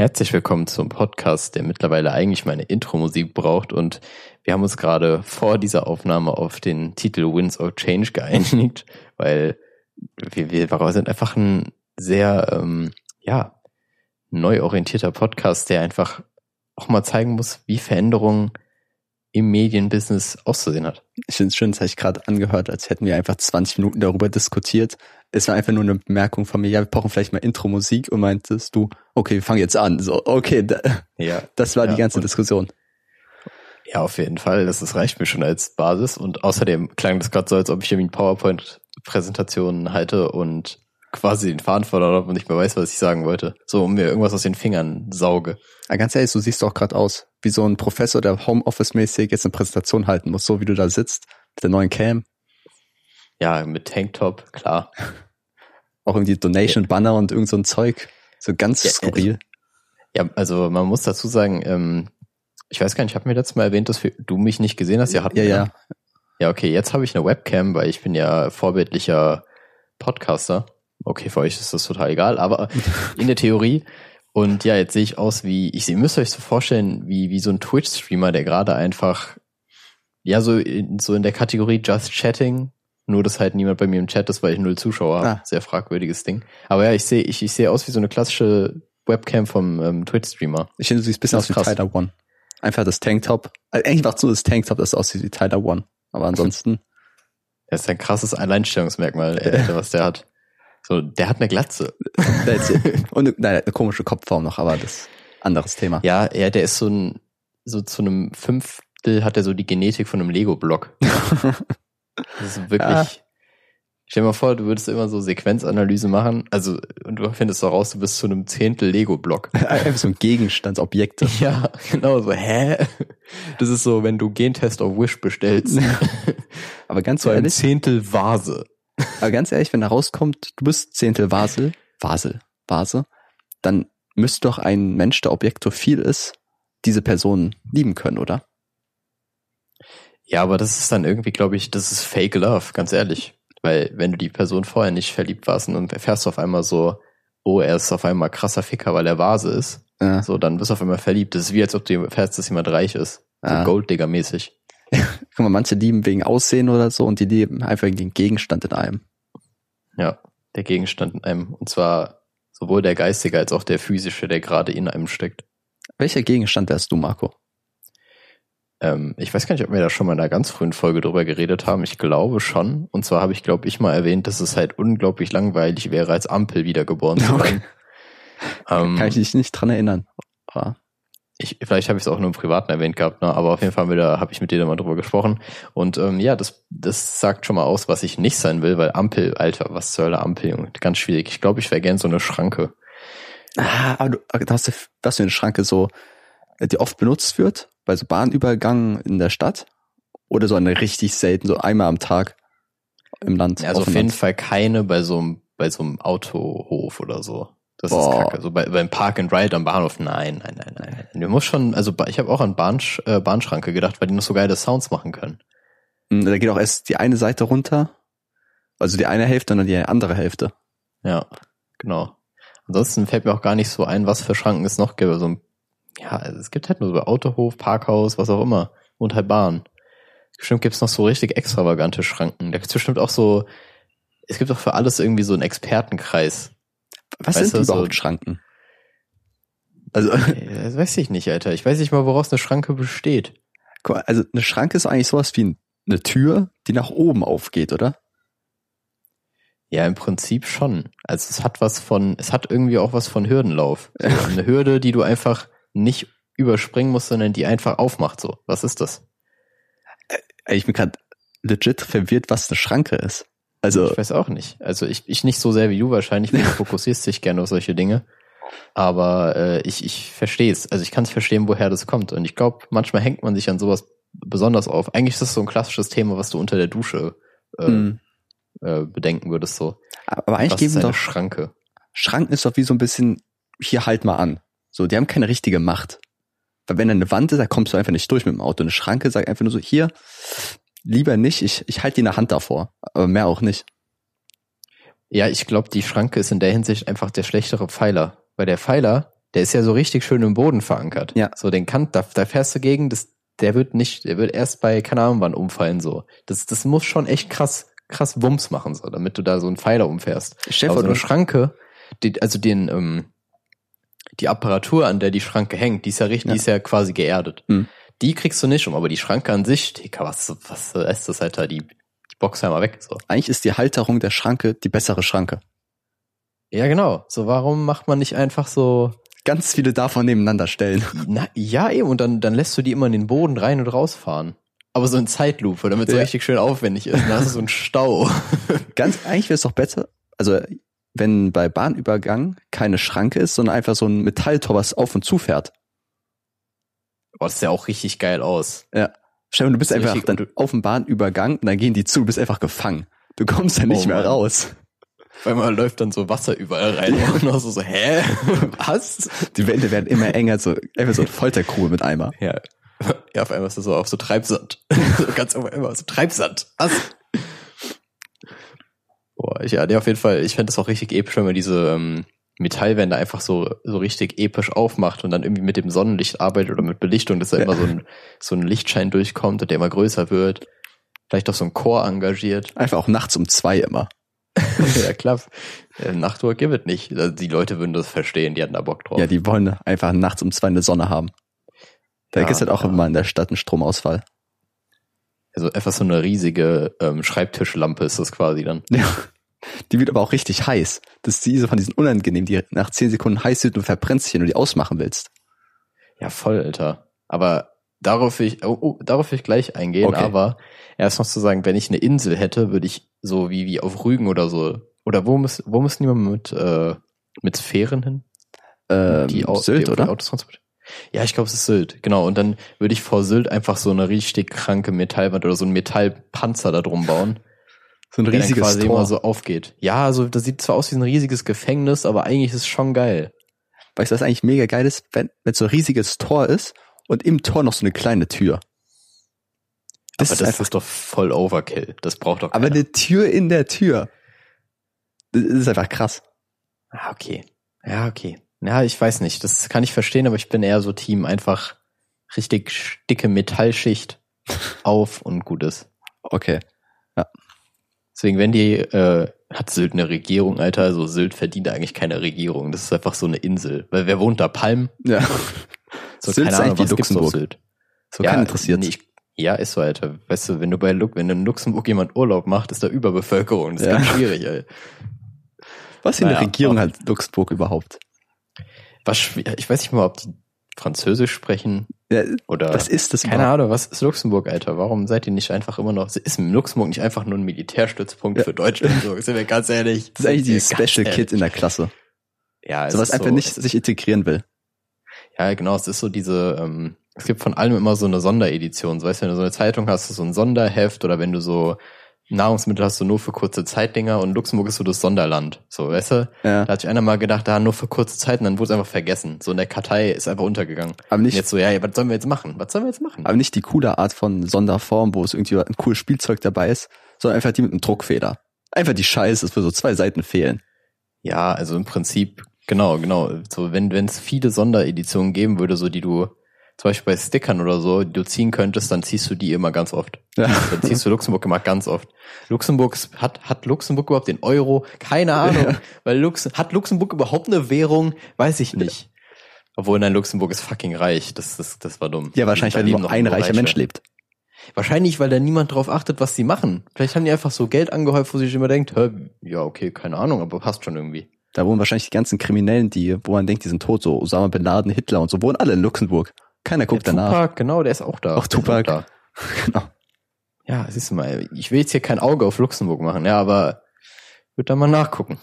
Herzlich willkommen zum Podcast, der mittlerweile eigentlich meine Intro-Musik braucht und wir haben uns gerade vor dieser Aufnahme auf den Titel Winds of Change geeinigt, weil wir, wir sind einfach ein sehr, ähm, ja, neu orientierter Podcast, der einfach auch mal zeigen muss, wie Veränderungen im Medienbusiness auszusehen hat. Ich finde es schön, das habe ich gerade angehört, als hätten wir einfach 20 Minuten darüber diskutiert. Es war einfach nur eine Bemerkung von mir, ja, wir brauchen vielleicht mal Intro-Musik und meintest du, okay, wir fangen jetzt an. So, okay, da, ja, das war ja, die ganze Diskussion. Ja, auf jeden Fall. Das, das reicht mir schon als Basis. Und außerdem klang das gerade so, als ob ich irgendwie PowerPoint-Präsentationen halte und quasi den Faden verloren habe und nicht mehr weiß, was ich sagen wollte. So, um mir irgendwas aus den Fingern sauge. Ja, ganz ehrlich, du siehst doch gerade aus wie so ein Professor, der Homeoffice-mäßig jetzt eine Präsentation halten muss, so wie du da sitzt, mit der neuen Cam. Ja, mit Tanktop, klar. Auch irgendwie Donation-Banner und irgend so ein Zeug. So ganz ja, skurril. Ja, also man muss dazu sagen, ähm, ich weiß gar nicht, ich habe mir letztes Mal erwähnt, dass du mich nicht gesehen hast. Ja, ja, ja. Ja, okay, jetzt habe ich eine Webcam, weil ich bin ja vorbildlicher Podcaster. Okay, für euch ist das total egal, aber in der Theorie. Und ja, jetzt sehe ich aus wie, ich ihr müsst euch so vorstellen, wie, wie so ein Twitch-Streamer, der gerade einfach, ja, so in, so in der Kategorie Just Chatting, nur dass halt niemand bei mir im Chat ist, weil ich null Zuschauer habe. Ah. Sehr fragwürdiges Ding. Aber ja, ich sehe, ich, ich sehe aus wie so eine klassische Webcam vom ähm, Twitch-Streamer. Ich finde, du siehst ein bisschen aus wie Tyler One. Einfach das Tanktop. Also eigentlich macht so das Tanktop, das aussieht wie Tyler One. Aber ansonsten. Das ist ein krasses Alleinstellungsmerkmal, ey, was der hat. So, der hat eine Glatze. und eine, nein, eine komische Kopfform noch, aber das anderes Thema. Ja, ja, der ist so ein, so zu einem Fünftel hat er so die Genetik von einem Lego-Block. das ist wirklich, ja. stell dir mal vor, du würdest immer so Sequenzanalyse machen, also, und du findest so raus, du bist zu einem Zehntel Lego-Block. Einfach so ein Gegenstandsobjekt. Ja, genau, so, hä? Das ist so, wenn du Gentest auf Wish bestellst. aber ganz so ein Zehntel Vase. Aber ganz ehrlich, wenn da rauskommt, du bist Zehntel Vasel, Vasel, Vase, dann müsste doch ein Mensch, der objektophil ist, diese Person lieben können, oder? Ja, aber das ist dann irgendwie, glaube ich, das ist Fake Love, ganz ehrlich. Weil wenn du die Person vorher nicht verliebt warst und dann erfährst du auf einmal so, oh, er ist auf einmal krasser Ficker, weil er Vase ist, ja. so, dann bist du auf einmal verliebt. Das ist wie, als ob du erfährst, dass jemand reich ist. So ja. Golddigger-mäßig. Guck mal, manche lieben wegen Aussehen oder so und die lieben einfach den Gegenstand in einem. Ja, der Gegenstand in einem. Und zwar sowohl der geistige als auch der physische, der gerade in einem steckt. Welcher Gegenstand wärst du, Marco? Ähm, ich weiß gar nicht, ob wir da schon mal in einer ganz frühen Folge drüber geredet haben. Ich glaube schon. Und zwar habe ich, glaube ich, mal erwähnt, dass es halt unglaublich langweilig wäre, als Ampel wiedergeboren zu werden. ähm, Kann ich mich nicht dran erinnern. Aber ich, vielleicht habe ich es auch nur im Privaten erwähnt gehabt, ne? aber auf jeden Fall habe ich mit dir da mal drüber gesprochen. Und ähm, ja, das, das sagt schon mal aus, was ich nicht sein will, weil Ampel, Alter, was zur Hölle Ampel, Junge, ganz schwierig. Ich glaube, ich wäre gern so eine Schranke. Ah, aber du, hast du, was für eine Schranke so, die oft benutzt wird, bei so Bahnübergangen in der Stadt? Oder so eine richtig selten, so einmal am Tag im Land? Ja, also auf jeden Land. Fall keine bei so einem, bei so einem Autohof oder so. Das Boah. ist kacke. So bei, beim Park and Ride am Bahnhof, nein, nein, nein, nein. Du musst schon, also ich habe auch an Bahn, äh, Bahnschranke gedacht, weil die noch so geile Sounds machen können. Hm, da geht auch erst die eine Seite runter, also die eine Hälfte und dann die andere Hälfte. Ja, genau. Ansonsten fällt mir auch gar nicht so ein, was für Schranken es noch gäbe. So ein, ja, also es gibt halt nur so Autohof, Parkhaus, was auch immer. Und halt Bahn. Bestimmt gibt's noch so richtig extravagante Schranken. Da gibt's bestimmt auch so, es gibt auch für alles irgendwie so einen Expertenkreis. Was weißt sind überhaupt so, Schranken? Also, das weiß ich nicht, Alter. Ich weiß nicht mal, woraus eine Schranke besteht. Also eine Schranke ist eigentlich sowas wie eine Tür, die nach oben aufgeht, oder? Ja, im Prinzip schon. Also es hat was von, es hat irgendwie auch was von Hürdenlauf. So eine Hürde, die du einfach nicht überspringen musst, sondern die einfach aufmacht. So, was ist das? Äh, ich bin gerade legit verwirrt, was eine Schranke ist. Also ich weiß auch nicht. Also ich, ich nicht so sehr wie du wahrscheinlich, weil du fokussierst dich gerne auf solche Dinge. Aber äh, ich, ich verstehe es. Also ich kann es verstehen, woher das kommt. Und ich glaube, manchmal hängt man sich an sowas besonders auf. Eigentlich ist das so ein klassisches Thema, was du unter der Dusche äh, hm. äh, bedenken würdest. So. Aber eigentlich was geben doch Schranke. Schranken ist doch wie so ein bisschen, hier halt mal an. So, die haben keine richtige Macht. Weil wenn da eine Wand ist, da kommst du einfach nicht durch mit dem Auto. Eine Schranke sagt einfach nur so, hier, lieber nicht. Ich, ich halte die eine Hand davor, aber mehr auch nicht. Ja, ich glaube, die Schranke ist in der Hinsicht einfach der schlechtere Pfeiler. Weil der Pfeiler, der ist ja so richtig schön im Boden verankert. Ja. So den Kant, da, da fährst du gegen, das, der wird nicht, der wird erst bei, keine Ahnung wann umfallen, so. Das, das muss schon echt krass, krass Wumms machen, so, damit du da so einen Pfeiler umfährst. Aber so eine Schranke, die, also den, ähm, die Apparatur, an der die Schranke hängt, die ist ja richtig, Ja. die ist ja quasi geerdet. Hm. Die kriegst du nicht um, aber die Schranke an sich, Digga, was, was ist das, Alter, die, die Box einmal weg, so. eigentlich ist die Halterung der Schranke die bessere Schranke. Ja, genau. So, warum macht man nicht einfach so, Ganz viele davon nebeneinander stellen. na, ja, eben, und dann, dann lässt du die immer in den Boden rein und rausfahren. Aber so in Zeitlupe, damit es so Ja. richtig schön aufwendig ist. Dann hast du so einen Stau. Ganz eigentlich wäre es doch besser, also wenn bei Bahnübergang keine Schranke ist, sondern einfach so ein Metalltor, was auf und zu fährt. Boah, das sieht ja auch richtig geil aus. Stell dir, du bist einfach dann auf dem Bahnübergang und dann gehen die zu, du bist einfach gefangen. Du kommst dann nicht Oh mehr raus. Weil man läuft dann so Wasser überall rein und auch so, so, hä? Was? Die Wände werden immer enger, so einfach so eine Folterkuh mit Eimer. Ja. Ja, auf einmal ist das so auf so Treibsand. so ganz auf einmal so Treibsand. Was? Boah, ich, ja, nee, auf jeden Fall, ich fände das auch richtig episch, wenn man diese ähm, Metallwände einfach so, so richtig episch aufmacht und dann irgendwie mit dem Sonnenlicht arbeitet oder mit Belichtung, dass da Ja. immer so ein, so ein Lichtschein durchkommt und der immer größer wird. Vielleicht auch so ein Chor engagiert. Einfach auch nachts um zwei immer. ja, klar. Äh, Nachtruhe gibt es nicht. Also die Leute würden das verstehen, die hatten da Bock drauf. Ja, die wollen einfach nachts um zwei eine Sonne haben. Da Ja, gibt es halt auch ja. immer in der Stadt einen Stromausfall. Also einfach so eine riesige ähm, Schreibtischlampe ist das quasi dann. Ja. Die wird aber auch richtig heiß. Das ist diese von diesen unangenehm, die nach zehn Sekunden heiß wird und verbrennst dich, wenn du die ausmachen willst. Ja, voll, Alter. Aber darauf will ich, oh, oh, darauf will ich gleich eingehen, Okay. aber erst noch zu sagen, wenn ich eine Insel hätte, würde ich so wie, wie auf Rügen oder so, oder wo muss, wo müssen die mal mit, äh, mit Fähren hin? Ähm, die Au- Sylt, die, oder? Autos transportieren? Ja, ich glaube, es ist Sylt. Genau. Und dann würde ich vor Sylt einfach so eine richtig kranke Metallwand oder so einen Metallpanzer da drum bauen. So ein der riesiges quasi Tor. immer so aufgeht. Ja, also das sieht zwar aus wie ein riesiges Gefängnis, aber eigentlich ist es schon geil. Weißt du, was eigentlich mega geil ist? Wenn, wenn so ein riesiges Tor ist und im Tor noch so eine kleine Tür. Das aber ist das einfach, ist doch voll Overkill. Das braucht doch aber keiner. eine Tür in der Tür. Das ist einfach krass. Ah, okay. Ja, okay. Ja, ich weiß nicht. Das kann ich verstehen, aber ich bin eher so Team einfach richtig dicke Metallschicht auf und gut ist. Okay. Deswegen, wenn die, äh, hat Sylt eine Regierung, Alter, also Sylt verdient eigentlich keine Regierung. Das ist einfach so eine Insel. Weil wer wohnt da? Palm? Ja. So, Sylt ist eigentlich wie was gibt's auf Luxemburg. Sylt? So keinen interessiert. nee, ja, ist so, Alter. Weißt du, wenn du bei Lu wenn in Luxemburg jemand Urlaub macht, ist da Überbevölkerung. Das ist Ja. ganz schwierig, ey. Was für eine naja, Regierung auch- hat Luxemburg überhaupt? Was, ich weiß nicht mal, ob die Französisch sprechen oder. was ist das Keine? Ahnung, was ist Luxemburg, Alter? Warum seid ihr nicht einfach immer noch, ist Luxemburg nicht einfach nur ein Militärstützpunkt Ja. für Deutschland? So, sind wir ganz ehrlich. Das ist eigentlich Sind die wir ganz Special ehrlich. Kid in der Klasse. Ja, So was einfach so, nicht sich integrieren will. Ja, genau, es ist so diese, ähm, es gibt von allem immer so eine Sonderedition. So, weißt du, wenn du so eine Zeitung hast, so ein Sonderheft oder wenn du so Nahrungsmittel hast, du nur für kurze Zeitdinger und Luxemburg ist so das Sonderland. So, weißt du? Ja. Da hat sich einer mal gedacht, da nur für kurze Zeit und dann wurde es einfach vergessen. So in der Kartei ist einfach untergegangen. Aber Und nicht, jetzt so, ja, ja, was sollen wir jetzt machen? Was sollen wir jetzt machen? aber nicht die coole Art von Sonderform, wo es irgendwie ein cooles Spielzeug dabei ist, sondern einfach die mit einem Druckfeder. Einfach die Scheiße, dass wir so zwei Seiten fehlen. Ja, also im Prinzip, genau, genau. So, wenn wenn es viele Sondereditionen geben würde, so die du zum Beispiel bei Stickern oder so, die du ziehen könntest, dann ziehst du die immer ganz oft. Ja. Dann ziehst du Luxemburg immer ganz oft. Luxemburg hat hat Luxemburg überhaupt den Euro? Keine Ahnung, Ja. weil Lux hat Luxemburg überhaupt eine Währung? Weiß ich nicht. Obwohl nein, Luxemburg ist fucking reich. Das das das war dumm. Ja, wahrscheinlich, weil nur noch ein reicher Reiche. Mensch lebt. Wahrscheinlich, weil da niemand drauf achtet, was sie machen. Vielleicht haben die einfach so Geld angehäuft, wo sie sich immer denkt, hä, ja, okay, keine Ahnung, aber passt schon irgendwie. Da wohnen wahrscheinlich die ganzen Kriminellen, die, wo man denkt, die sind tot, so Osama Bin Laden, Hitler und so, wohnen alle in Luxemburg. Keiner guckt der danach. Tupac, genau, der ist auch da. Auch Tupac. da. Genau. Ja, siehst du mal, ich will jetzt hier kein Auge auf Luxemburg machen, ja, aber würde da mal nachgucken.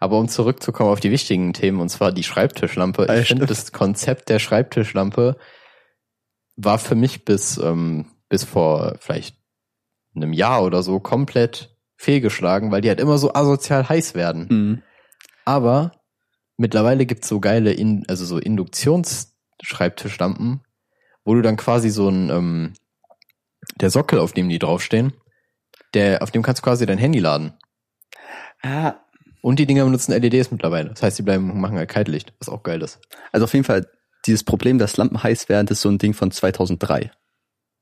Aber um zurückzukommen auf die wichtigen Themen, und zwar die Schreibtischlampe. Ja, Ich finde, stimmt. das Konzept der Schreibtischlampe war für mich bis, ähm, bis vor vielleicht einem Jahr oder so komplett fehlgeschlagen, weil die halt immer so asozial heiß werden. Mhm. Aber mittlerweile gibt's so geile, In also so Induktionsschreibtischlampen, wo du dann quasi so ein, ähm, der Sockel, auf dem die draufstehen, der, auf dem kannst du quasi dein Handy laden. Ah, Und die Dinger benutzen LEDs mittlerweile. Das heißt, die bleiben, machen halt Kaltlicht, was auch geil ist. Also auf jeden Fall, dieses Problem, dass Lampen heiß werden, das ist so ein Ding von 2003.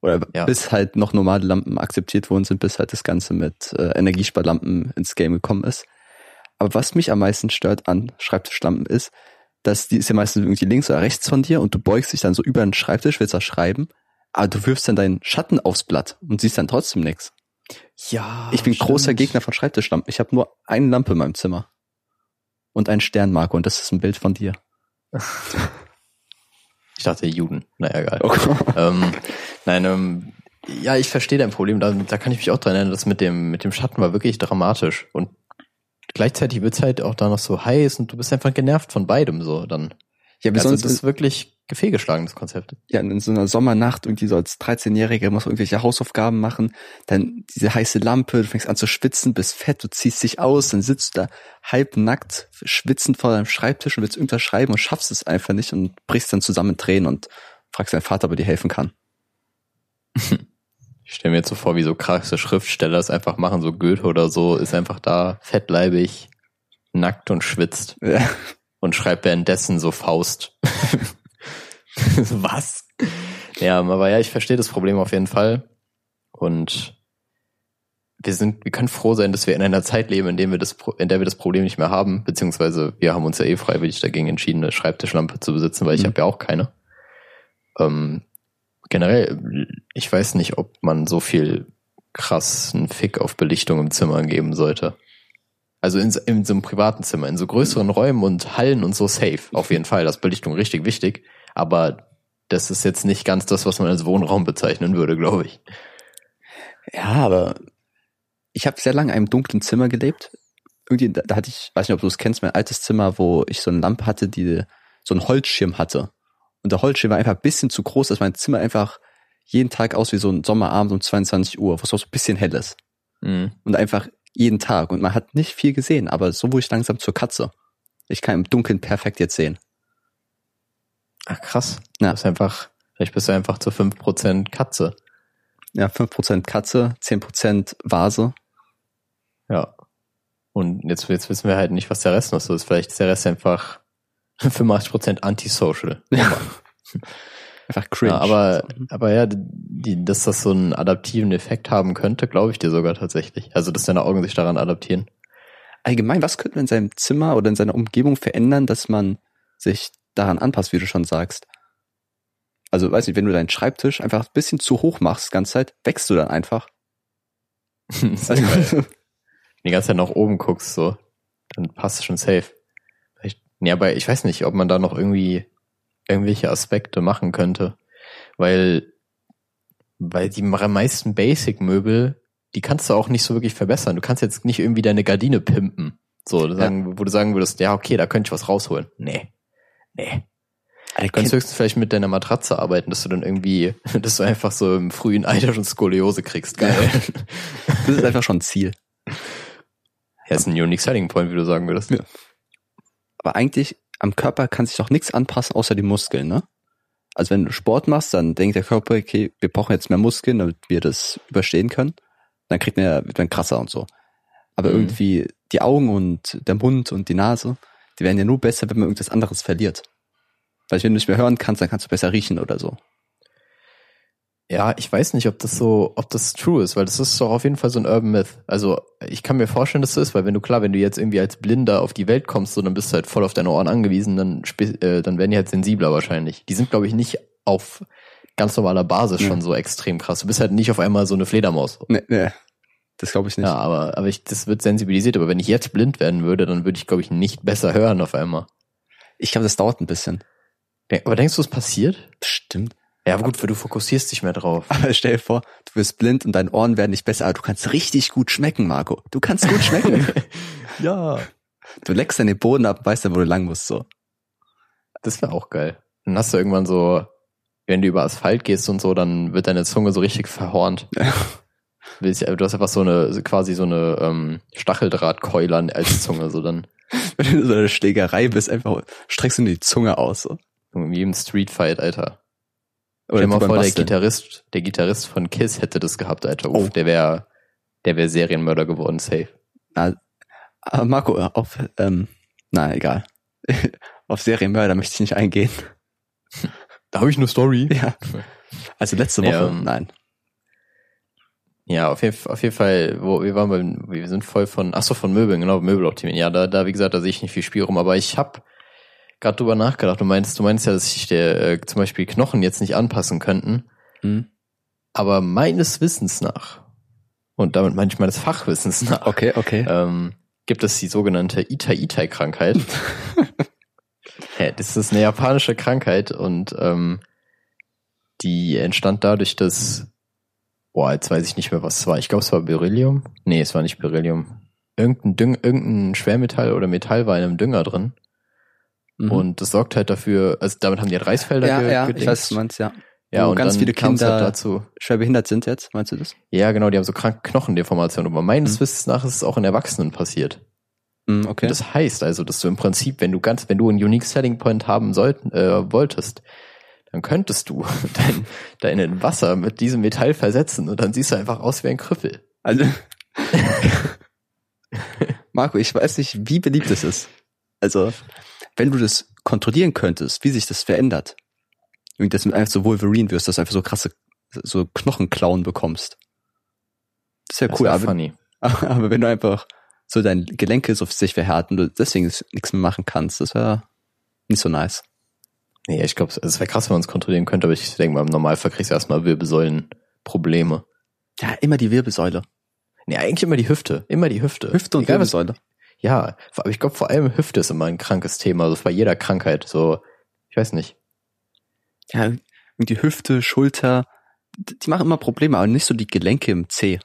Oder Ja. bis halt noch normale Lampen akzeptiert worden sind, bis halt das Ganze mit äh, Energiesparlampen ins Game gekommen ist. Aber was mich am meisten stört an Schreibtischlampen ist, dass die ist ja meistens irgendwie links oder rechts von dir und du beugst dich dann so über den Schreibtisch, willst da schreiben, aber du wirfst dann deinen Schatten aufs Blatt und siehst dann trotzdem nichts. Ja. Ich bin großer Gegner von Schreibtischlampen. Ich habe nur eine Lampe in meinem Zimmer. Und einen Sternmarker und das ist ein Bild von dir. Ich dachte Juden. Naja, egal. Okay. ähm, nein, ähm, ja, ich verstehe dein Problem. Da, da kann ich mich auch dran erinnern, das mit dem, mit dem Schatten war wirklich dramatisch. Und gleichzeitig wird's halt auch da noch so heiß und du bist einfach genervt von beidem so dann. Ja, Also sonst das ist wirklich fehlgeschlagen, das Konzept. ja, in so einer Sommernacht irgendwie so als 13-Jähriger musst du irgendwelche Hausaufgaben machen, dann diese heiße Lampe, du fängst an zu schwitzen, bist fett, du ziehst dich aus, dann sitzt du da halbnackt, schwitzend vor deinem Schreibtisch und willst irgendwas schreiben und schaffst es einfach nicht und brichst dann zusammen in Tränen und fragst deinen Vater, ob er dir helfen kann. Ich stelle mir jetzt so vor, wie so krasse Schriftsteller es einfach machen, so Goethe oder so, ist einfach da, fettleibig, nackt und schwitzt Ja. und schreibt währenddessen so Faust. Was? Ja, aber ja, ich verstehe das Problem auf jeden Fall. Und wir sind, wir können froh sein, dass wir in einer Zeit leben, in, dem wir das, in der wir das Problem nicht mehr haben, beziehungsweise wir haben uns ja eh freiwillig dagegen entschieden, eine Schreibtischlampe zu besitzen, weil ich Mhm. habe ja auch keine. Ähm, generell, ich weiß nicht, ob man so viel krassen Fick auf Belichtung im Zimmer geben sollte. Also in, so- in so einem privaten Zimmer, in so größeren Räumen und Hallen und so safe. Auf jeden Fall, das Belichtung richtig wichtig. Aber das ist jetzt nicht ganz das, was man als Wohnraum bezeichnen würde, glaube ich. Ja, aber ich habe sehr lange in einem dunklen Zimmer gelebt. Irgendwie, da, da hatte ich, weiß nicht, ob du es kennst, mein altes Zimmer, wo ich so eine Lampe hatte, die so einen Holzschirm hatte. Und der Holzschirm war einfach ein bisschen zu groß, dass mein Zimmer einfach jeden Tag aus wie so ein Sommerabend um 22 Uhr, was auch so ein bisschen hell ist. Mhm. Und einfach jeden Tag. Und man hat nicht viel gesehen, aber so wurde ich langsam zur Katze. Ich kann im Dunkeln perfekt jetzt sehen. Ach krass. Ja. Du bist einfach, vielleicht bist du einfach zu 5% Katze. Ja, 5% Katze, 10% Vase. Ja. Und jetzt, jetzt wissen wir halt nicht, was der Rest noch so ist. Vielleicht ist der Rest einfach 85% antisocial. Ja. Einfach cringe. Ja, aber, aber ja, die, dass das so einen adaptiven Effekt haben könnte, glaube ich dir sogar tatsächlich. Also, dass deine Augen sich daran adaptieren. allgemein, was könnte man in seinem Zimmer oder in seiner Umgebung verändern, dass man sich daran anpasst, wie du schon sagst? Also, weiß nicht, wenn du deinen Schreibtisch einfach ein bisschen zu hoch machst, die ganze Zeit, wächst du dann einfach. Die ganze Zeit nach oben guckst, so, dann passt es schon safe. Nee, aber ich weiß nicht, ob man da noch irgendwie irgendwelche Aspekte machen könnte. Weil, weil die meisten Basic-Möbel, die kannst du auch nicht so wirklich verbessern. Du kannst jetzt nicht irgendwie deine Gardine pimpen. So, sagen, wo du sagen würdest, ja, okay, da könnte ich was rausholen. Nee. Nee. Du kannst höchstens vielleicht mit deiner Matratze arbeiten, dass du dann irgendwie, dass du einfach so im frühen Alter schon Skoliose kriegst. Geil. Das ist einfach schon ein Ziel. Ja, ist ein unique selling point, wie du sagen würdest. Ja. Aber eigentlich am Körper kann sich doch nichts anpassen, außer die Muskeln, ne? Also wenn du Sport machst, dann denkt der Körper, okay, wir brauchen jetzt mehr Muskeln, damit wir das überstehen können. Dann kriegt man ja, wird man krasser und so. Aber Mhm. irgendwie die Augen und der Mund und die Nase, die werden ja nur besser, wenn man irgendwas anderes verliert. Weil wenn du nicht mehr hören kannst, dann kannst du besser riechen oder so. Ja, ich weiß nicht, ob das so, ob das true ist, weil das ist doch auf jeden Fall so ein Urban Myth. Also ich kann mir vorstellen, dass das ist, weil wenn du klar, wenn du jetzt irgendwie als Blinder auf die Welt kommst, so dann bist du halt voll auf deine Ohren angewiesen, dann äh, dann werden die halt sensibler wahrscheinlich. Die sind, glaube ich, nicht auf ganz normaler Basis Ja. schon so extrem krass. Du bist halt nicht auf einmal so eine Fledermaus. Nee, nee. Das glaube ich nicht. Ja, aber aber ich, das wird sensibilisiert. Aber wenn ich jetzt blind werden würde, dann würde ich, glaube ich, nicht besser hören auf einmal. Ich glaube, das dauert ein bisschen. Aber denkst du, es passiert? Stimmt. Ja, aber gut, weil du fokussierst dich mehr drauf. Aber stell dir vor, du wirst blind und deine Ohren werden nicht besser, aber du kannst richtig gut schmecken, Marco. Du kannst gut schmecken. ja. du leckst dann den Boden ab, weißt dann, wo du lang musst, so. Das wäre auch geil. Dann hast du irgendwann so, wenn du über Asphalt gehst und so, dann wird deine Zunge so richtig verhornt. Ja. Du hast einfach so eine, quasi so eine ähm, Stacheldrahtkeule an- als Zunge, so dann Wenn du in so einer Schlägerei bist, einfach streckst du die Zunge aus, so. wie im Streetfight, Alter. Oder Stell dir mal beim vor, der. Gitarrist, der Gitarrist von Kiss hätte das gehabt, Alter. Uff, Oh. der wäre, der wäre Serienmörder geworden, safe. Na, Marco, auf, ähm, na egal. auf Serienmörder möchte ich nicht eingehen. Da habe ich eine Story. Ja. Also letzte Woche, Ja, ähm, nein. Ja, auf jeden, auf jeden Fall, wo, wir waren beim, wir sind voll von, ach so, von Möbeln, genau, Möbel optimieren. Ja, da, da, wie gesagt, da sehe ich nicht viel Spielraum, aber ich habe gerade drüber nachgedacht. Du meinst, du meinst ja, dass sich der, äh, zum Beispiel Knochen jetzt nicht anpassen könnten, Hm. aber meines Wissens nach, und damit meine ich meines Fachwissens nach, Okay, okay. ähm, gibt es die sogenannte Itai-Itai-Krankheit. ja, das ist eine japanische Krankheit und ähm, die entstand dadurch, dass, boah, jetzt weiß ich nicht mehr, was es war. Ich glaube, es war Beryllium. Nee, es war nicht Beryllium. Irgendein, Düng, irgendein Schwermetall oder Metall war in einem Dünger drin. Mhm. Und das sorgt halt dafür, also damit haben die halt Reisfelder ja, ge ja, ich gedingst. weiß, was du meinst, ja. ja, wo und ganz dann viele kam's Kinder- halt dazu. Schwer behindert sind jetzt, meinst du das? Ja, genau, die haben so kranke Knochendeformationen. Aber meines Mhm. Wissens nach ist es auch in Erwachsenen passiert. Hm, okay. Das heißt also, dass du im Prinzip, wenn du ganz, wenn du einen Unique Selling Point haben sollten, äh, wolltest, dann könntest du dein, dein Wasser mit diesem Metall versetzen und dann siehst du einfach aus wie ein Krüppel. Also, Marco, ich weiß nicht, wie beliebt es ist. Also, wenn du das kontrollieren könntest, wie sich das verändert. Irgendwie, dass du einfach so Wolverine wirst, dass du einfach so krasse, so Knochenklauen bekommst. Das wäre Das cool, aber, funny. aber wenn du einfach so deine Gelenke so sich verhärten und du deswegen nichts mehr machen kannst, das wäre nicht so nice. Nee, ich glaube, es wäre krass, wenn man es kontrollieren könnte, aber ich denke mal, im Normalfall kriegst du erstmal Wirbelsäulenprobleme. Ja, immer die Wirbelsäule. Nee, eigentlich immer die Hüfte. Immer die Hüfte. Hüfte und Egal, was- Wirbelsäule. Ja, aber ich glaube, vor allem Hüfte ist immer ein krankes Thema. Also bei jeder Krankheit. So, ich weiß nicht. Ja, irgendwie Hüfte, Schulter, die machen immer Probleme, aber nicht so die Gelenke im C.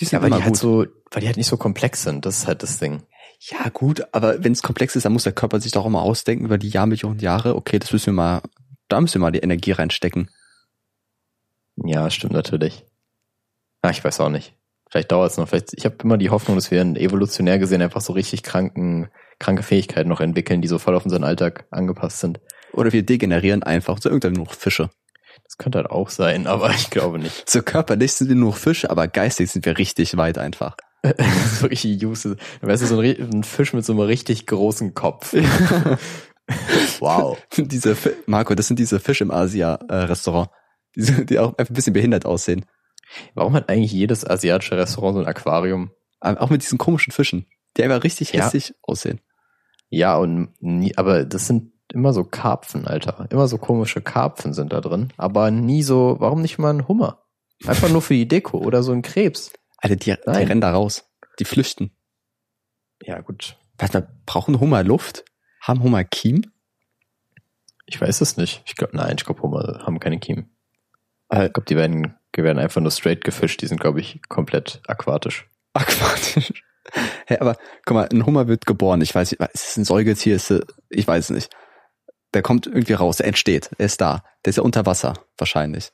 Die sind Ja, weil immer die halt gut. so, weil die halt nicht so komplex sind. Das ist halt das Ding. Ja, gut, aber wenn es komplex ist, dann muss der Körper sich doch auch mal ausdenken über die Jahrmillionen Jahre. Okay, das müssen wir mal, da müssen wir mal die Energie reinstecken. Ja, stimmt natürlich. Ah, ich weiß auch nicht. Vielleicht dauert es noch. Vielleicht, ich habe immer die Hoffnung, dass wir evolutionär gesehen einfach so richtig kranken, kranke Fähigkeiten noch entwickeln, die so voll auf unseren Alltag angepasst sind. Oder wir degenerieren einfach, irgendwann nur noch Fische. Das könnte halt auch sein, aber ich glaube nicht. So körperlich sind wir nur Fische, aber geistig sind wir richtig weit einfach. Das ist wirklich useless. Weißt du, so ein, ein Fisch mit so einem richtig großen Kopf. wow. diese, Marco, das sind diese Fische im Asia-Restaurant. Die, sind- die auch einfach ein bisschen behindert aussehen. Warum hat eigentlich jedes asiatische Restaurant so ein Aquarium? Aber Auch mit diesen komischen Fischen, die einfach richtig Ja. hässlich aussehen. Ja, und nie, aber das sind immer so Karpfen, Alter. Immer so komische Karpfen sind da drin. Aber nie so, warum nicht mal ein Hummer? Einfach nur für die Deko oder so ein Krebs. Alter, die, die rennen da raus. Die flüchten. Ja, gut. Warte mal, brauchen Hummer Luft? Haben Hummer Kiem? Ich weiß es nicht. Ich glaube, nein, ich glaube, Hummer haben keine Kiemen. Äh, Ich glaube, die werden, werden einfach nur straight gefischt. Die sind, glaube ich, komplett aquatisch. aquatisch. Hä, aber guck mal, ein Hummer wird geboren. Ich weiß nicht, ist es ein Säugetier? Ist es, ich weiß es nicht. Der kommt irgendwie raus, er entsteht, er ist da. Der ist ja unter Wasser, wahrscheinlich.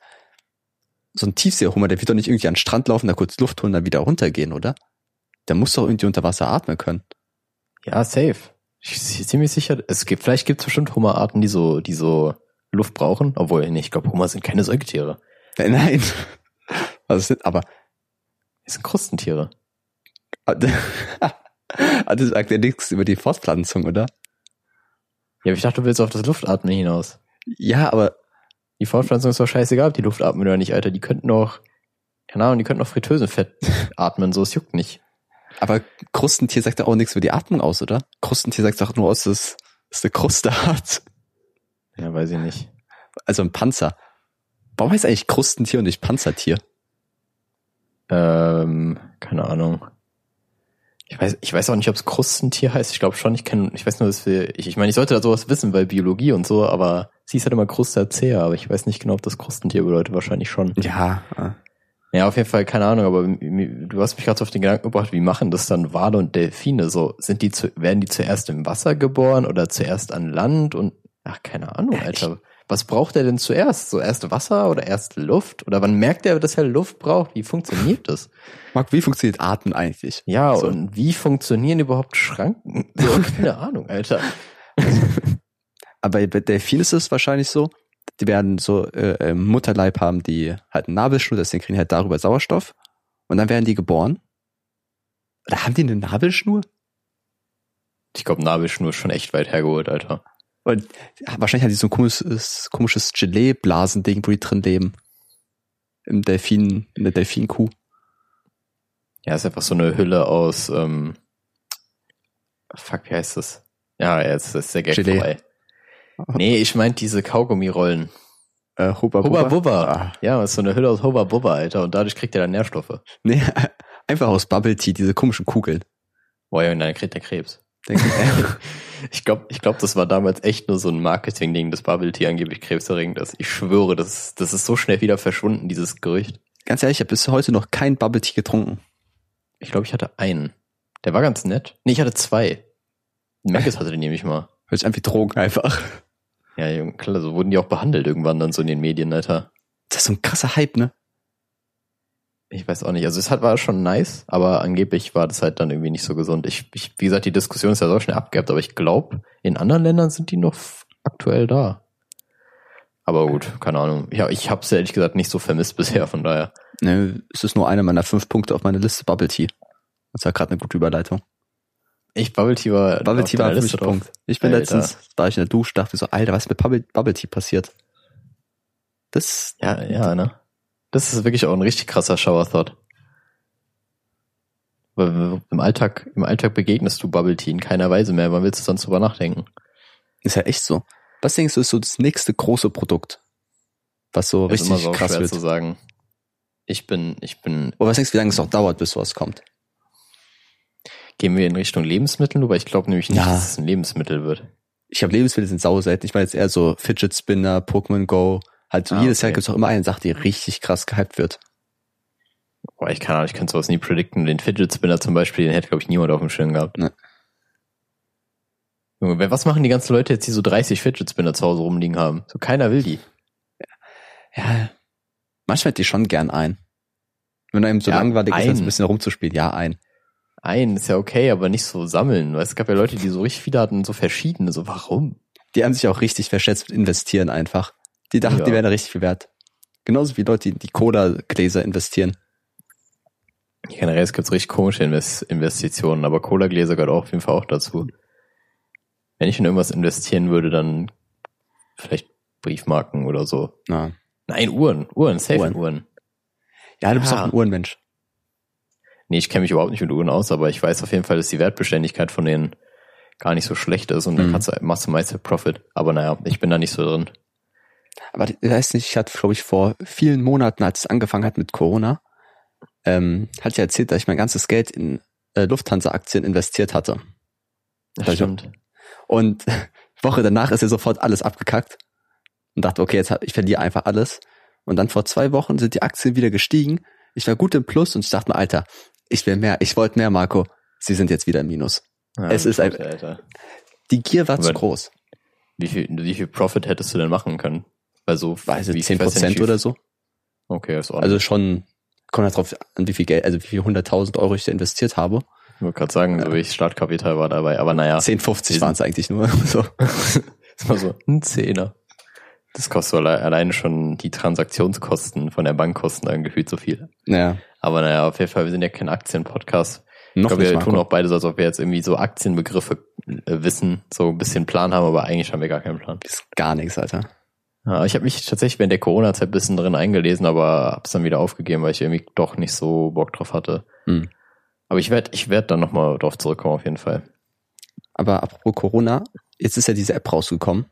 So ein Tiefseehummer, der wird doch nicht irgendwie an den Strand laufen, da kurz Luft holen, dann wieder runtergehen, oder? Der muss doch irgendwie unter Wasser atmen können. Ja, safe. Ich bin ziemlich sicher, es gibt, vielleicht gibt es bestimmt Hummerarten, die so, die so Luft brauchen. Obwohl, nee, ich glaube, Hummer sind keine Säugetiere. Äh, Nein. Also, es sind, aber, Die sind Krustentiere. das sagt ja nichts über die Fortpflanzung, oder? Ja, aber ich dachte, du willst auf das Luftatmen hinaus. Ja, aber Die Fortpflanzung ist doch scheißegal, ob die Luft atmen oder nicht, Alter. Die könnten doch, keine Ahnung, die könnten doch Fritösenfett atmen, so, es juckt nicht. Aber Krustentier sagt ja auch nichts über die Atmung aus, oder? Krustentier sagt doch nur aus, dass es eine Kruste hat. Ja, weiß ich nicht. Also ein Panzer. Warum heißt eigentlich Krustentier und nicht Panzertier? Ähm, keine Ahnung. Ich weiß, ich weiß auch nicht, ob es Krustentier heißt. Ich glaube schon, ich kenne, ich weiß nur, dass wir, ich, ich meine, ich sollte da sowas wissen, weil Biologie und so, aber sie ist halt immer Krustacea, aber ich weiß nicht genau, ob das Krustentier bedeutet, wahrscheinlich schon. Ja. äh, Ja, auf jeden Fall, keine Ahnung, aber du hast mich gerade so auf den Gedanken gebracht, wie machen das dann Wale und Delfine so? Sind die zu, werden die zuerst im Wasser geboren oder zuerst an Land und, ach, keine Ahnung, Alter. Was braucht er denn zuerst? So erst Wasser oder erst Luft? Oder wann merkt er, dass er Luft braucht? Wie funktioniert das? Marc, wie funktioniert Atmen eigentlich? Ja, So. und wie funktionieren überhaupt Schranken? So, keine Ahnung, Alter. Aber bei Delfinen ist es wahrscheinlich so, die werden so äh, im Mutterleib haben die halt einen Nabelschnur, deswegen kriegen die halt darüber Sauerstoff. Und dann werden die geboren. Oder haben die eine Nabelschnur? Ich glaube, Nabelschnur ist schon echt weit hergeholt, Alter. Und wahrscheinlich haben die so ein komisches, komisches Gelee-Blasending, wo die drin leben. Im Delfin, in der Delfinkuh. Ja, ist einfach so eine Hülle aus, ähm, fuck, wie heißt das? Ja, jetzt ist der Gag Gelee. vorbei. Nee, ich meinte diese Kaugummirollen. Äh, Hubba Bubba. Bubba. Ah. Ja, ist so eine Hülle aus Hubba Bubba, Alter. Und dadurch kriegt er dann Nährstoffe. Nee, einfach aus Bubble Tea, diese komischen Kugeln. Boah, ja, und dann kriegt er Krebs. Ich glaube, ich glaub, das war damals echt nur so ein Marketing-Ding, dass Bubble Tea angeblich krebserregend ist. Ich schwöre, das, das ist so schnell wieder verschwunden, dieses Gerücht. Ganz ehrlich, ich habe bis heute noch kein Bubble Tea getrunken. Ich glaube, ich hatte einen. Der war ganz nett. Nee, ich hatte zwei. Maggis hatte den nämlich mal. Hört sich an wie Drogen einfach. Ja, Junge, klar, so wurden die auch behandelt irgendwann dann so in den Medien, Alter. Das ist so ein krasser Hype, ne? Ich weiß auch nicht. Also es hat, war schon nice, aber angeblich war das halt dann irgendwie nicht so gesund. Ich, ich wie gesagt, die Diskussion ist ja so schnell abgehabt, aber ich glaube, in anderen Ländern sind die noch aktuell da. Aber gut, keine Ahnung. Ja, ich habe es ehrlich gesagt nicht so vermisst bisher, von daher. Ne, es ist nur einer meiner fünf Punkte auf meiner Liste Bubble Tea. Das war gerade eine gute Überleitung. Ich Bubble Tea war Bubble Tea war für mich. Punkt. Ich bin Alter. letztens, war ich in der Dusche, dachte so, Alter, was ist mit Bubble, Bubble Tea passiert? Das, Ja, ja, ne? Das ist wirklich auch ein richtig krasser Shower Thought. Weil im Alltag, im Alltag begegnest du Bubble Tea in keiner Weise mehr. Wann willst du sonst drüber nachdenken? ist ja echt so. Was denkst du, ist so das nächste große Produkt? Was so ist immer richtig so krass wird? zu sagen. Ich bin, ich bin, Oder was denkst du, wie lange es noch dauert, bis sowas kommt? gehen wir in Richtung Lebensmittel, aber ich glaube nämlich nicht, Ja. dass es ein Lebensmittel wird. Ich habe Lebensmittel sind sau selten. Ich meine jetzt eher so Fidget Spinner, Pokémon Go. Halt so Ah, jedes Jahr okay. gibt es auch immer eine Sache, die richtig krass gehypt wird. Boah, ich kann auch, ich könnte sowas nie predikten. Den Fidget Spinner zum Beispiel, den hätte, glaube ich, niemand auf dem Schirm gehabt. Ne. Junge, was machen die ganzen Leute jetzt, die so 30 Fidget Spinner zu Hause rumliegen haben? So keiner will die. Ja, manchmal hätte ich schon gern ein. Wenn einem so Ja, langweilig ist, ein. als ein bisschen rumzuspielen, ja, ein. Ein ist ja okay, aber nicht so sammeln. Weil es gab ja Leute, die so richtig viele hatten, so verschiedene. So, warum? Die haben sich auch richtig verschätzt mit investieren einfach. Die dachten, Ja. die wären richtig viel wert. Genauso wie Leute, die in die Cola-Gläser investieren. Generell, es gibt richtig komische Invest Investitionen, aber Cola-Gläser gehört auch auf jeden Fall auch dazu. Wenn ich in irgendwas investieren würde, dann vielleicht Briefmarken oder so. Ja, Nein, Uhren. Uhren, safe Uhren. Uhren. ja du bist Ja. auch ein Uhrenmensch. Nee, ich kenne mich überhaupt nicht mit Uhren aus, aber ich weiß auf jeden Fall, dass die Wertbeständigkeit von denen gar nicht so schlecht ist und dann Mhm. kannst du, machst du meist Profit. Aber naja, ich bin da nicht so drin. Aber ich weiß nicht, ich hatte, glaube ich, vor vielen Monaten, als es angefangen hat mit Corona, ähm, hatte ich erzählt, dass ich mein ganzes Geld in äh, Lufthansa-Aktien investiert hatte. Das stimmt. Und Woche danach ist er sofort alles abgekackt und dachte, okay, jetzt hab, ich verliere einfach alles. Und dann vor zwei Wochen sind die Aktien wieder gestiegen. Ich war gut im Plus und ich dachte mir, Alter, ich will mehr, ich wollte mehr, Marco. Sie sind jetzt wieder im Minus. Ja, Es ist ein- Alter. Die Gier war zu Aber- groß. Wie viel, wie viel Profit hättest du denn machen können? Bei so, Weiß wie- ich, ich 10 weiß ja Prozent oder so. Okay, ist ordentlich. Also schon, kommt halt drauf an, wie viel Geld, also wie viel 100.000 Euro ich da investiert habe. ich wollte gerade sagen, so wie Startkapital war dabei, aber naja. 10, 50 wir waren es eigentlich nur. So. Das war so ein Zehner. Das kostet alle, alleine schon die Transaktionskosten von der Bank kosten dann gefühlt so viel. Naja, Aber naja, auf jeden Fall, wir sind ja kein Aktienpodcast. Ich glaube, wir tun auch beide so, als ob wir jetzt irgendwie so Aktienbegriffe äh, wissen, so ein bisschen Plan haben, aber eigentlich haben wir gar keinen Plan. Ist gar nichts, Alter. Ja, ich habe mich tatsächlich während der Corona-Zeit ein bisschen drin eingelesen, aber hab's dann wieder aufgegeben, weil ich irgendwie doch nicht so Bock drauf hatte. Hm. Aber ich werde ich werd dann nochmal drauf zurückkommen, auf jeden Fall. Aber apropos Corona, jetzt ist ja diese App rausgekommen.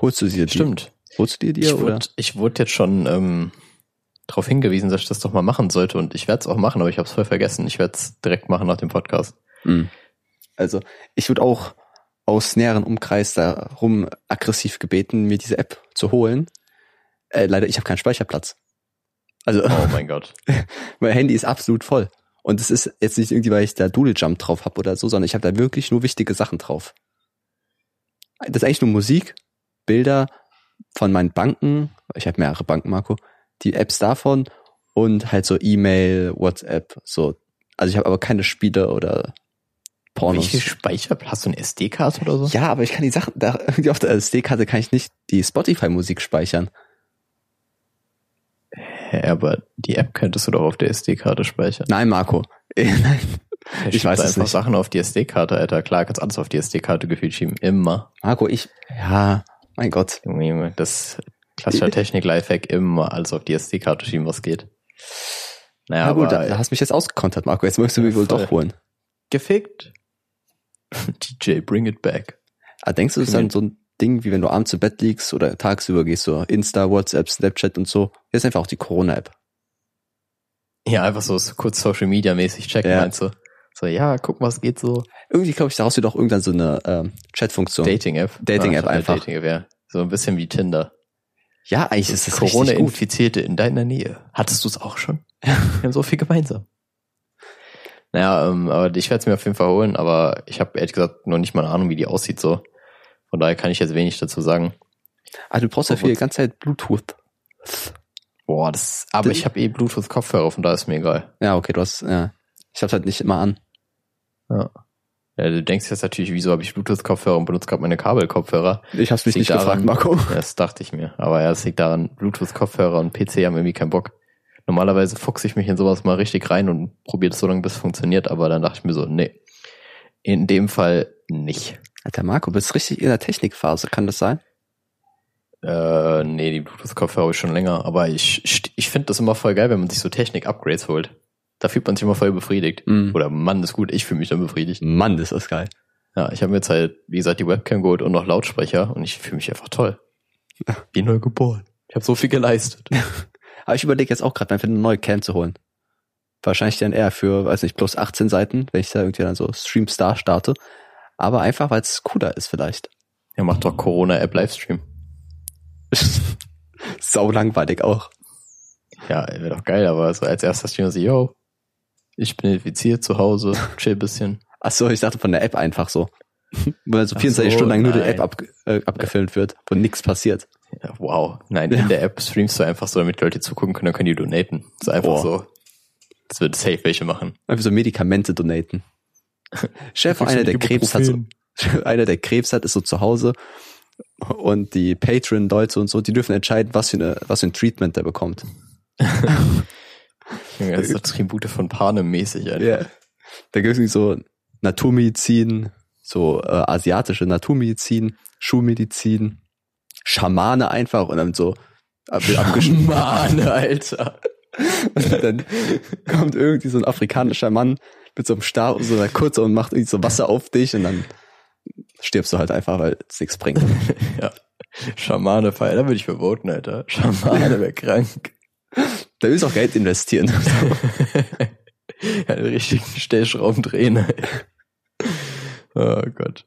Holst du sie dir? Stimmt. Holst du dir die Ich wurde, ich wurde jetzt schon ähm, darauf hingewiesen, dass ich das doch mal machen sollte und ich werde es auch machen, aber ich habe es voll vergessen. Ich werde es direkt machen nach dem Podcast. Hm. Also, ich wurde auch aus näheren Umkreis darum aggressiv gebeten, mir diese App zu holen. Äh, leider, ich habe keinen Speicherplatz. Also, Oh mein Gott. mein Handy ist absolut voll. Und es ist jetzt nicht irgendwie, weil ich da Doodle Jump drauf habe oder so, sondern ich habe da wirklich nur wichtige Sachen drauf. Das ist eigentlich nur Musik, Bilder von meinen Banken, ich habe mehrere Banken, Marco, die Apps davon und halt so E-Mail, WhatsApp, so. Also ich habe aber keine Spiele oder Wie Pornos. viel Speicher? Hast du eine SD-Karte oder so? Ja, aber ich kann die Sachen, da, auf der SD-Karte kann ich nicht die Spotify-Musik speichern. Hä, aber die App könntest du doch auf der SD-Karte speichern. Nein, Marco. Nein. Ich, Ich weiß es einfach nicht. Sachen auf die SD-Karte, Alter. Klar, kannst alles auf die SD-Karte gefühlt schieben. Immer. Marco, ich, ja, mein Gott. Das klassischer Technik-Lifehack, immer alles auf die SD-Karte schieben, was geht. Naja, Ja, gut, aber da, da hast mich jetzt ausgekontert, Marco. Jetzt möchtest du mich wohl doch holen. gefickt. DJ, bring it back. Ah, denkst du, das ist dann so ein Ding, wie wenn du abends im Bett liegst oder tagsüber gehst, so Insta, WhatsApp, Snapchat und so. Hier ist einfach auch die Corona-App. Ja, einfach so, so kurz Social Media mäßig checken, Ja. meinst du? So, ja, guck mal, es geht so. Irgendwie, glaube ich, daraus wird auch irgendwann so eine ähm, Chat-Funktion. Dating-App. Dating-App Ja, einfach. Dating-App, ja. So ein bisschen wie Tinder. Ja, eigentlich ist das. Corona-Infizierte in deiner Nähe. Hattest du es auch schon? Wir haben so viel gemeinsam. Naja, ähm, aber ich werde es mir auf jeden Fall holen, aber ich habe ehrlich gesagt noch nicht mal eine Ahnung, wie die aussieht so. Von daher kann ich jetzt wenig dazu sagen. Ah, du brauchst ja für die ganze Zeit Bluetooth. Boah, das, aber Das- ich habe eh Bluetooth-Kopfhörer, von daher ist mir egal. Ja, okay, du hast, ja. Ich hab's halt nicht immer an. Ja. Ja, du denkst jetzt natürlich, wieso habe ich Bluetooth-Kopfhörer und benutze gerade meine Kabel-Kopfhörer? Ich hab's mich nicht gefragt, Marco. Das dachte ich mir. Aber ja, es liegt daran, Bluetooth-Kopfhörer und PC haben irgendwie keinen Bock. Normalerweise fuchse ich mich in sowas mal richtig rein und probiere das so lange, bis es funktioniert, aber dann dachte ich mir so, nee. In dem Fall nicht. Alter, Marco, bist richtig in der Technikphase, kann das sein? Äh, nee, die Bluetooth-Kopfhörer habe ich schon länger, aber ich, ich, finde das immer voll geil, wenn man sich so Technik-Upgrades holt. Da fühlt man sich immer voll befriedigt. Mhm. Oder Mann, ist gut, ich fühle mich dann befriedigt. Mann, ist das geil. Ja, ich habe mir jetzt halt, wie gesagt, die Webcam geholt und noch Lautsprecher und ich fühle mich einfach toll. Wie neu geboren. Ich habe so viel geleistet. Aber ich überlege jetzt auch gerade, einfach eine neue Cam zu holen. Wahrscheinlich dann eher für, weiß nicht, plus 18 Seiten, wenn ich da irgendwie dann so Stream Star starte. Aber einfach, weil es cooler ist vielleicht. Ja, macht doch Corona-App Livestream. Sau langweilig auch. Ja, wäre doch geil, aber so als erster Streamer so, yo, ich bin infiziert zu Hause, chill bisschen. Ach so, ich dachte von der App einfach so. Wo dann so Ach 24 so, Stunden lang nur die. App ab, äh, abgefilmt wird, wo nichts passiert. Ja, wow. Nein, in der App streamst du einfach so, damit Leute zugucken können, dann können die donaten. Das ist einfach Boah. so. Das wird safe welche machen. Einfach so Medikamente donaten. Chef, einer der Krebs hat so, einer der Krebs hat, ist so zu Hause und die Patreon-Leute und so, die dürfen entscheiden, was für, eine, was für ein Treatment der bekommt. Junge, Das ist so Tribute von Panem mäßig. Ja. Da gibt es so Naturmedizin, so äh, asiatische Naturmedizin, Schulmedizin, Schamane einfach und dann so. Mann, Alter. Und dann kommt irgendwie so ein afrikanischer Mann mit so einem Stab und so einer Kurze und macht irgendwie so Wasser auf dich und dann stirbst du halt einfach, weil es nichts bringt. Ja. Schamane feiern, da würde ich verboten, Alter. Schamane wäre krank. Da willst du auch Geld investieren. ja, einen richtigen Stellschrauben drehen. ey. oh Gott.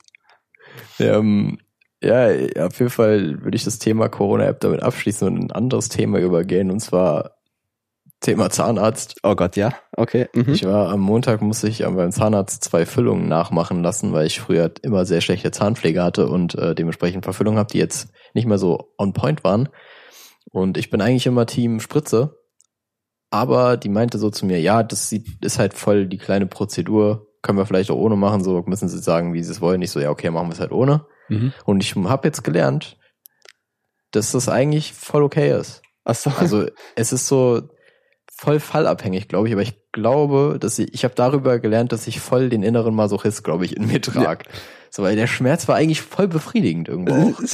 Ja, ähm, ja, auf jeden Fall würde ich das Thema Corona-App damit abschließen und ein anderes Thema übergehen, und zwar Thema Zahnarzt. Oh Gott, ja, okay. Mhm. Ich war am Montag, musste ich beim Zahnarzt zwei Füllungen nachmachen lassen, weil ich früher immer sehr schlechte Zahnpflege hatte und äh, dementsprechend ein paar Füllungen habe, die jetzt nicht mehr so on point waren. Und ich bin eigentlich immer Team Spritze. Aber die meinte so zu mir, ja, das sieht, ist halt voll die kleine Prozedur. Können wir vielleicht auch ohne machen, so müssen sie sagen, wie sie es wollen. Ich so, ja, okay, machen wir es halt ohne. Mhm. Und ich habe jetzt gelernt, dass das eigentlich voll okay ist. Ach so. Also es ist so voll fallabhängig, glaube ich, aber ich glaube, dass ich, ich habe darüber gelernt, dass ich voll den inneren Masochist, glaube ich, in mir trage. So, weil der Schmerz war eigentlich voll befriedigend irgendwo.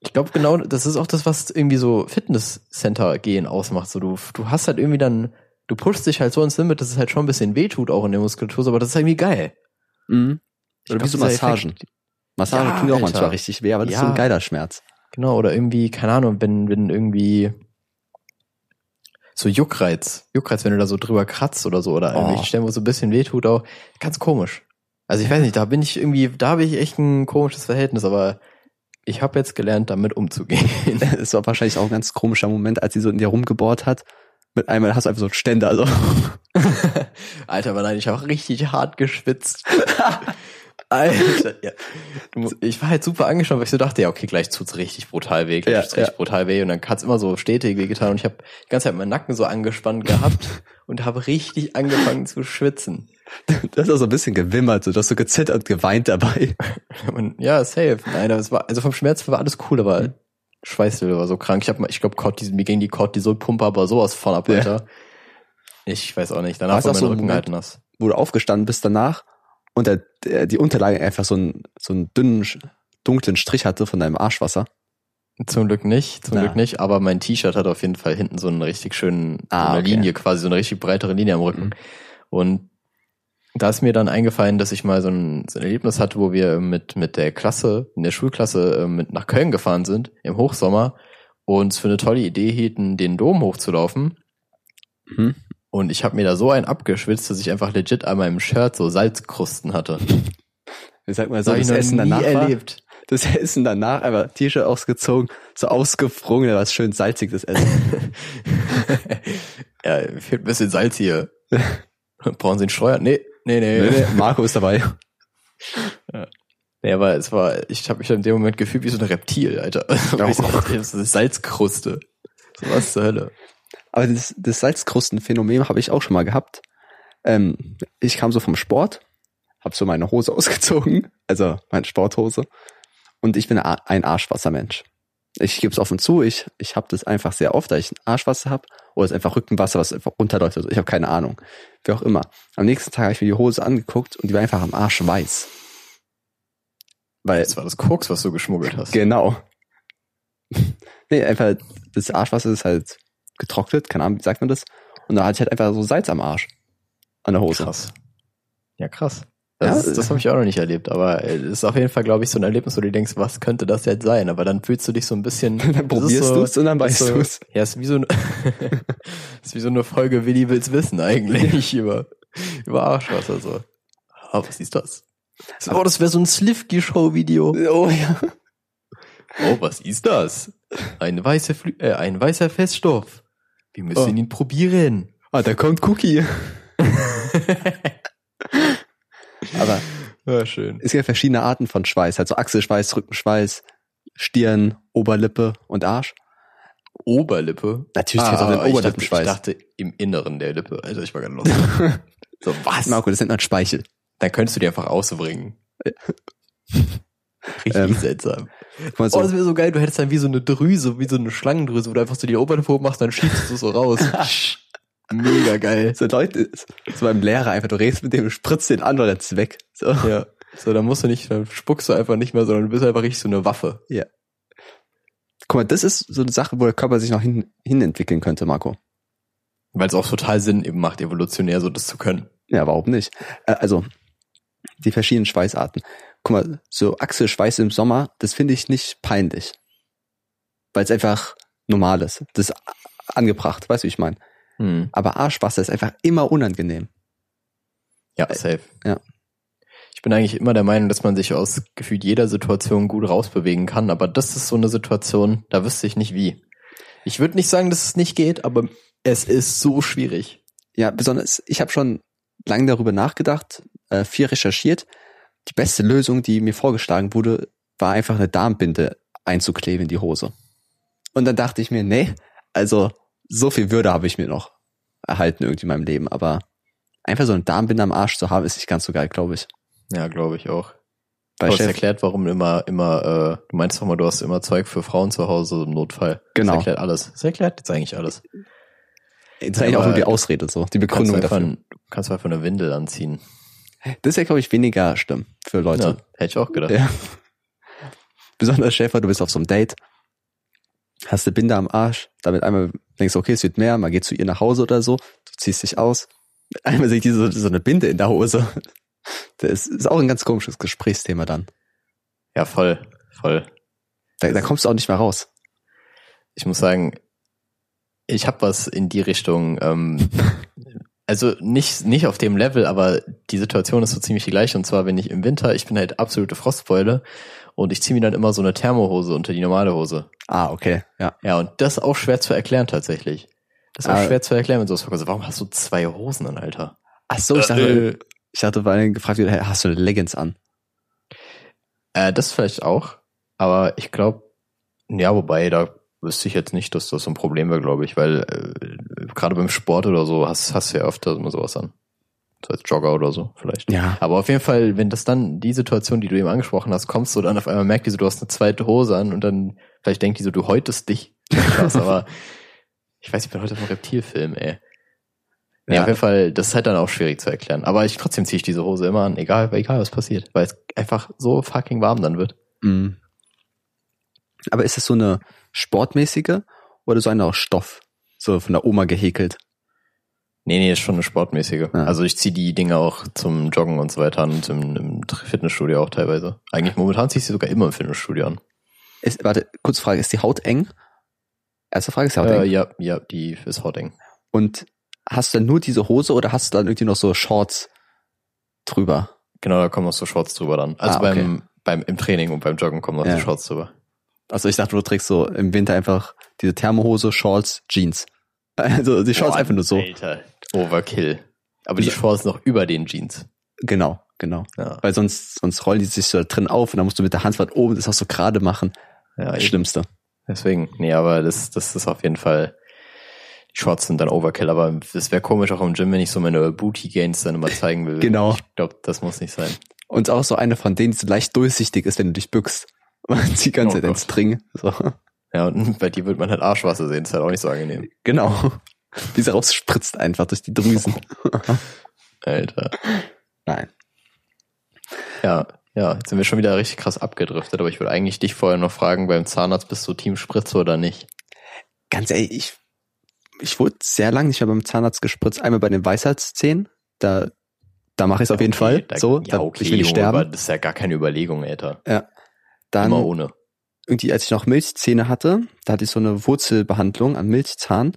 Ich glaube genau, das ist auch das, was irgendwie so Fitnesscenter gehen ausmacht. So, du, du hast halt irgendwie dann, du pushst dich halt so ins Limit, dass es halt schon ein bisschen wehtut, auch in der Muskulatur, aber das ist irgendwie geil. mhm. Oder wie so Massagen. Effekt- Massagen Ja, tun auch Alter. manchmal richtig weh, aber das ist so Ja. ein geiler Schmerz. Genau, oder irgendwie, keine Ahnung, wenn, wenn irgendwie so Juckreiz, Juckreiz, wenn du da so drüber kratzt oder so, oder Oh. irgendwelche Stellen, wo es so ein bisschen wehtut, auch ganz komisch. Also ich weiß nicht, da bin ich irgendwie, da habe ich echt ein komisches Verhältnis, aber ich habe jetzt gelernt, damit umzugehen. Es war wahrscheinlich auch ein ganz komischer Moment, als sie so in dir rumgebohrt hat. Mit einmal hast du einfach so einen Ständer. Also. Alter, aber nein, ich habe auch richtig hart geschwitzt. Alter, ja. Ich war halt super angeschaut, weil ich so dachte, ja, okay, gleich tut's richtig brutal weh, gleich Ja, tut's richtig ja. brutal weh und dann hat's immer so stetig weh getan und ich habe die ganze Zeit meinen Nacken so angespannt gehabt und habe richtig angefangen zu schwitzen. Das ist auch so ein bisschen gewimmert, so, du hast so gezittert und geweint dabei. Und ja, safe. Nein, aber es war, also vom Schmerz war alles cool, Mhm. aber Schweißlevel war so krank. Ich habe, ich glaube, mir ging die Cortisol-Pumpe aber sowas von ab, Ja. Alter. Ich weiß auch nicht. Danach War war mein so Rücken halt nass. wo du aufgestanden bist danach und der, die Unterlage einfach so einen, so einen dünnen, dunklen Strich hatte von deinem Arschwasser. Zum Glück nicht, zum Na. Glück nicht, aber mein T-Shirt hat auf jeden Fall hinten so einen richtig schönen, so Ah, eine okay. Linie quasi, so eine richtig breitere Linie am Rücken. Mhm. Und da ist mir dann eingefallen, dass ich mal so ein, so ein Erlebnis hatte, wo wir mit, mit der Klasse, in der Schulklasse äh, mit nach Köln gefahren sind, im Hochsommer, und es für eine tolle Idee hielten, den Dom hochzulaufen. Mhm. Und ich habe mir da so einen abgeschwitzt, dass ich einfach legit an meinem Shirt so Salzkrusten hatte. Ich sag mal so, hab das Essen danach war, erlebt. das Essen danach, einfach T-Shirt ausgezogen, so ausgefrungen, da war es schön salzig, das Essen. ja, fehlt ein bisschen Salz hier. Brauchen Sie einen Steuer? Nee, nee, nee. Nee, nee, Marco ist dabei. Nee, aber es war, ich habe mich in dem Moment gefühlt wie so ein Reptil, Alter. Dachte, das ist Salzkruste. So was zur Hölle. Aber das, das Salzkrustenphänomen habe ich auch schon mal gehabt. Ähm, ich kam so vom Sport, habe so meine Hose ausgezogen, also meine Sporthose. Und ich bin ein Arschwassermensch. Ich gebe es offen zu, ich, ich habe das einfach sehr oft, da ich ein Arschwasser habe. Oder es ist einfach Rückenwasser, was einfach runterläuft. Also ich habe keine Ahnung. Wie auch immer. Am nächsten Tag habe ich mir die Hose angeguckt und die war einfach am Arsch weiß. Weil, Das war das Koks, was du geschmuggelt hast. Genau. nee, einfach, das Arschwasser ist halt getrocknet, keine Ahnung, wie sagt man das? Und da hatte ich halt einfach so Salz am Arsch. An der Hose. Krass. Ja, krass. Ja, Das, das habe ich auch noch nicht erlebt, aber es ist auf jeden Fall, glaube ich, so ein Erlebnis, wo du denkst, was könnte das jetzt sein? Aber dann fühlst du dich so ein bisschen. Dann das probierst so- du's und dann das weißt so, du's. Ja, ist wie so eine, ist wie so eine Folge Willi will's wissen eigentlich über, über Arschwasser so. Ah, was ist das? Oh, das wäre so ein Slivki-Show-Video. Oh ja. Oh, was ist das? Ein weißer, Flü äh, ein weißer Feststoff. Wir müssen Oh. ihn probieren. Ah, da kommt Cookie. Aber Ja, schön. es gibt ja verschiedene Arten von Schweiß. Halt so Achselschweiß, Rückenschweiß, Stirn, Oberlippe und Arsch. Oberlippe. Natürlich auch den ich dachte, Oberlippenschweiß. Ich dachte im Inneren der Lippe. Also ich war gerade los. so, was? Marco, das nennt man Speichel. Dann könntest du die einfach ausbringen. Richtig Ähm, seltsam. Mal, Oh, so, das wäre so geil, du hättest dann wie so eine Drüse, wie so eine Schlangendrüse, wo du einfach so die hoch machst, dann schießt du so raus. Mega geil. so Leute, so beim Lehrer einfach, du redest mit dem, spritzt den an und rennst weg. So. Ja. So, dann musst du nicht, dann spuckst du einfach nicht mehr, sondern du bist einfach richtig so eine Waffe. Guck mal, das ist so eine Sache, wo der Körper sich noch hin, hin entwickeln könnte, Marco. Weil es auch total Sinn eben macht, evolutionär so das zu können. Ja, warum nicht? Also, die verschiedenen Schweißarten. Guck mal, so Achselschweiß im Sommer, das finde ich nicht peinlich. Weil es einfach normal ist. Das ist angebracht, weißt du, wie ich meine? Hm. Aber Arschwasser ist einfach immer unangenehm. Ja, safe. ja. Ich bin eigentlich immer der Meinung, dass man sich aus gefühlt jeder Situation gut rausbewegen kann, aber das ist so eine Situation, da wüsste ich nicht wie. Ich würde nicht sagen, dass es nicht geht, aber es ist so schwierig. Ja, besonders, ich habe schon lange darüber nachgedacht, äh, viel recherchiert. Die beste Lösung, die mir vorgeschlagen wurde, war einfach eine Darmbinde einzukleben in die Hose. Und dann dachte ich mir, nee, also so viel Würde habe ich mir noch erhalten irgendwie in meinem Leben, aber einfach so eine Darmbinde am Arsch zu haben, ist nicht ganz so geil, glaube ich. Ja, glaube ich auch. Bei Aber es Chef, erklärt, warum immer, immer, äh, du meinst doch mal, du hast immer Zeug für Frauen zu Hause im Notfall. Genau. Das erklärt alles. Das erklärt jetzt eigentlich alles. das ist eigentlich auch nur die Ausrede so, die Du kannst Begründung einfach, dafür. du kannst einfach eine Windel anziehen. Das ist ja, glaube ich, weniger schlimm für Ja, Leute. hätte ich auch gedacht. Ja. Besonders Schäfer, du bist auf so einem Date, hast eine Binde am Arsch, damit einmal denkst du, okay, es wird mehr, man geht zu ihr nach Hause oder so, du ziehst dich aus, einmal sehe ich diese, so eine Binde in der Hose. Das ist auch ein ganz komisches Gesprächsthema dann. Ja, voll, voll. Da, da kommst du auch nicht mehr raus. Ich muss sagen, ich habe was in die Richtung, ähm, also nicht, nicht auf dem Level, aber die Situation ist so ziemlich die gleiche. Und zwar, wenn ich im Winter, ich bin halt absolute Frostbeule und ich ziehe mir dann immer so eine Thermohose unter die normale Hose. Ah, okay, ja. Ja, und das ist auch schwer zu erklären tatsächlich. Das ist auch Ah. schwer zu erklären, wenn du so also, warum hast du zwei Hosen an, Alter? Ach so, ich dachte, ich hatte bei allen gefragt, hey, hast du eine Leggings an? Äh, das vielleicht auch, aber ich glaube, ja, wobei, da wüsste ich jetzt nicht, dass das so ein Problem wäre, glaube ich, weil äh, gerade beim Sport oder so hast, hast du ja öfter immer sowas an. So als Jogger oder so, vielleicht. Ja. Aber auf jeden Fall, wenn das dann die Situation, die du eben angesprochen hast, kommst du dann auf einmal merkt die so, du hast eine zweite Hose an und dann vielleicht denkt die so, du häutest dich. Krass, aber ich weiß, ich bin heute im Reptilfilm, ey. Nee, Ja. auf jeden Fall, das ist halt dann auch schwierig zu erklären. Aber ich trotzdem ziehe ich diese Hose immer an, egal, egal was passiert, weil es einfach so fucking warm dann wird. Mhm. Aber ist es so eine sportmäßige oder so eine aus Stoff? So von der Oma gehäkelt? Nee, nee, ist schon eine sportmäßige. Ja. Also ich ziehe die Dinge auch zum Joggen und so weiter an und im, im Fitnessstudio auch teilweise. Eigentlich momentan ziehe ich sie sogar immer im Fitnessstudio an. Ist, warte, kurze Frage, ist die Haut eng? Erste Frage, ist die Haut Äh, eng? ja, ja, die ist hauteng. Und hast du dann nur diese Hose oder hast du dann irgendwie noch so Shorts drüber? Genau, da kommen noch so Shorts drüber dann. Also Ah, okay. beim, beim, im Training und beim Joggen kommen noch Ja. so Shorts drüber. Also ich dachte, du trägst so im Winter einfach diese Thermohose, Shorts, Jeans. Also die Shorts Boah, einfach nur so. Alter, Overkill. Aber die Shorts noch über den Jeans. Genau, genau. Ja, Weil sonst, sonst rollen die sich so drin auf und dann musst du mit der Hand oben das auch so gerade machen. ja Das. Schlimmste. deswegen. Nee, aber das, das ist auf jeden Fall, die Shorts sind dann Overkill, aber es wäre komisch auch im Gym, wenn ich so meine Booty Gains dann immer zeigen will. Genau. Ich glaube, das muss nicht sein. Und auch so eine von denen, die so leicht durchsichtig ist, wenn du dich bückst. Man sieht die ganze Oh Zeit den Gott. String. So. Ja, und bei dir wird man halt Arschwasser sehen, ist halt auch nicht so angenehm. Genau. Wie sie rausspritzt einfach durch die Drüsen. Alter. Nein. Ja, ja, jetzt sind wir schon wieder richtig krass abgedriftet, aber ich würde eigentlich dich vorher noch fragen, beim Zahnarzt bist du Team Spritze oder nicht? Ganz ehrlich, ich, ich wurde sehr lange nicht mehr beim Zahnarzt gespritzt. Einmal bei den Weisheitszähnen. Da, da mache ich es auf jeden Okay, Fall. Da, so, ja, da, okay, ich will nicht Junge, sterben. das ist ja gar keine Überlegung, Alter. Dann Immer ohne. irgendwie, als ich noch Milchzähne hatte, da hatte ich so eine Wurzelbehandlung am Milchzahn.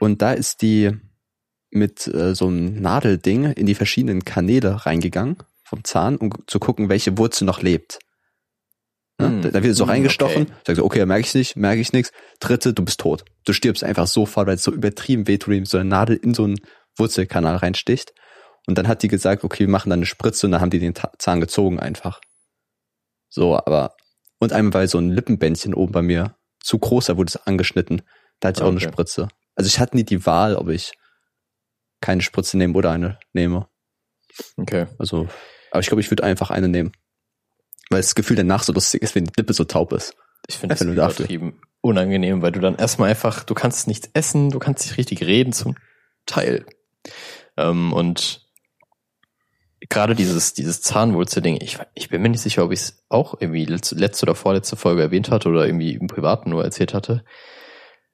Und da ist die mit äh, so einem Nadelding in die verschiedenen Kanäle reingegangen vom Zahn, um zu gucken, welche Wurzel noch lebt. Ne? Hm, Da, da wird so hm, reingestochen, okay. sagst so, okay, merke ich nicht, merke ich nichts. Dritte, du bist tot. Du stirbst einfach sofort, weil es so übertrieben wehtut, wie so eine Nadel in so einen Wurzelkanal reinsticht. Und dann hat die gesagt, okay, wir machen dann eine Spritze und dann haben die den Ta- Zahn gezogen einfach. So, aber und einmal weil so ein Lippenbändchen oben bei mir zu groß, da wurde es angeschnitten. Da hatte ich auch eine Okay. Spritze. Also ich hatte nie die Wahl, ob ich keine Spritze nehme oder eine nehme. Okay. Also, aber ich glaube, ich würde einfach eine nehmen. Weil das Gefühl danach so lustig ist, wenn die Lippe so taub ist. Ich finde das übertrieben unangenehm, weil du dann erstmal einfach, du kannst nichts essen, du kannst nicht richtig reden zum Teil. Ähm, und gerade dieses, dieses Zahnwurzelding, ich, ich bin mir nicht sicher, ob ich es auch irgendwie letzte, letzte oder vorletzte Folge erwähnt hatte oder irgendwie im Privaten nur erzählt hatte.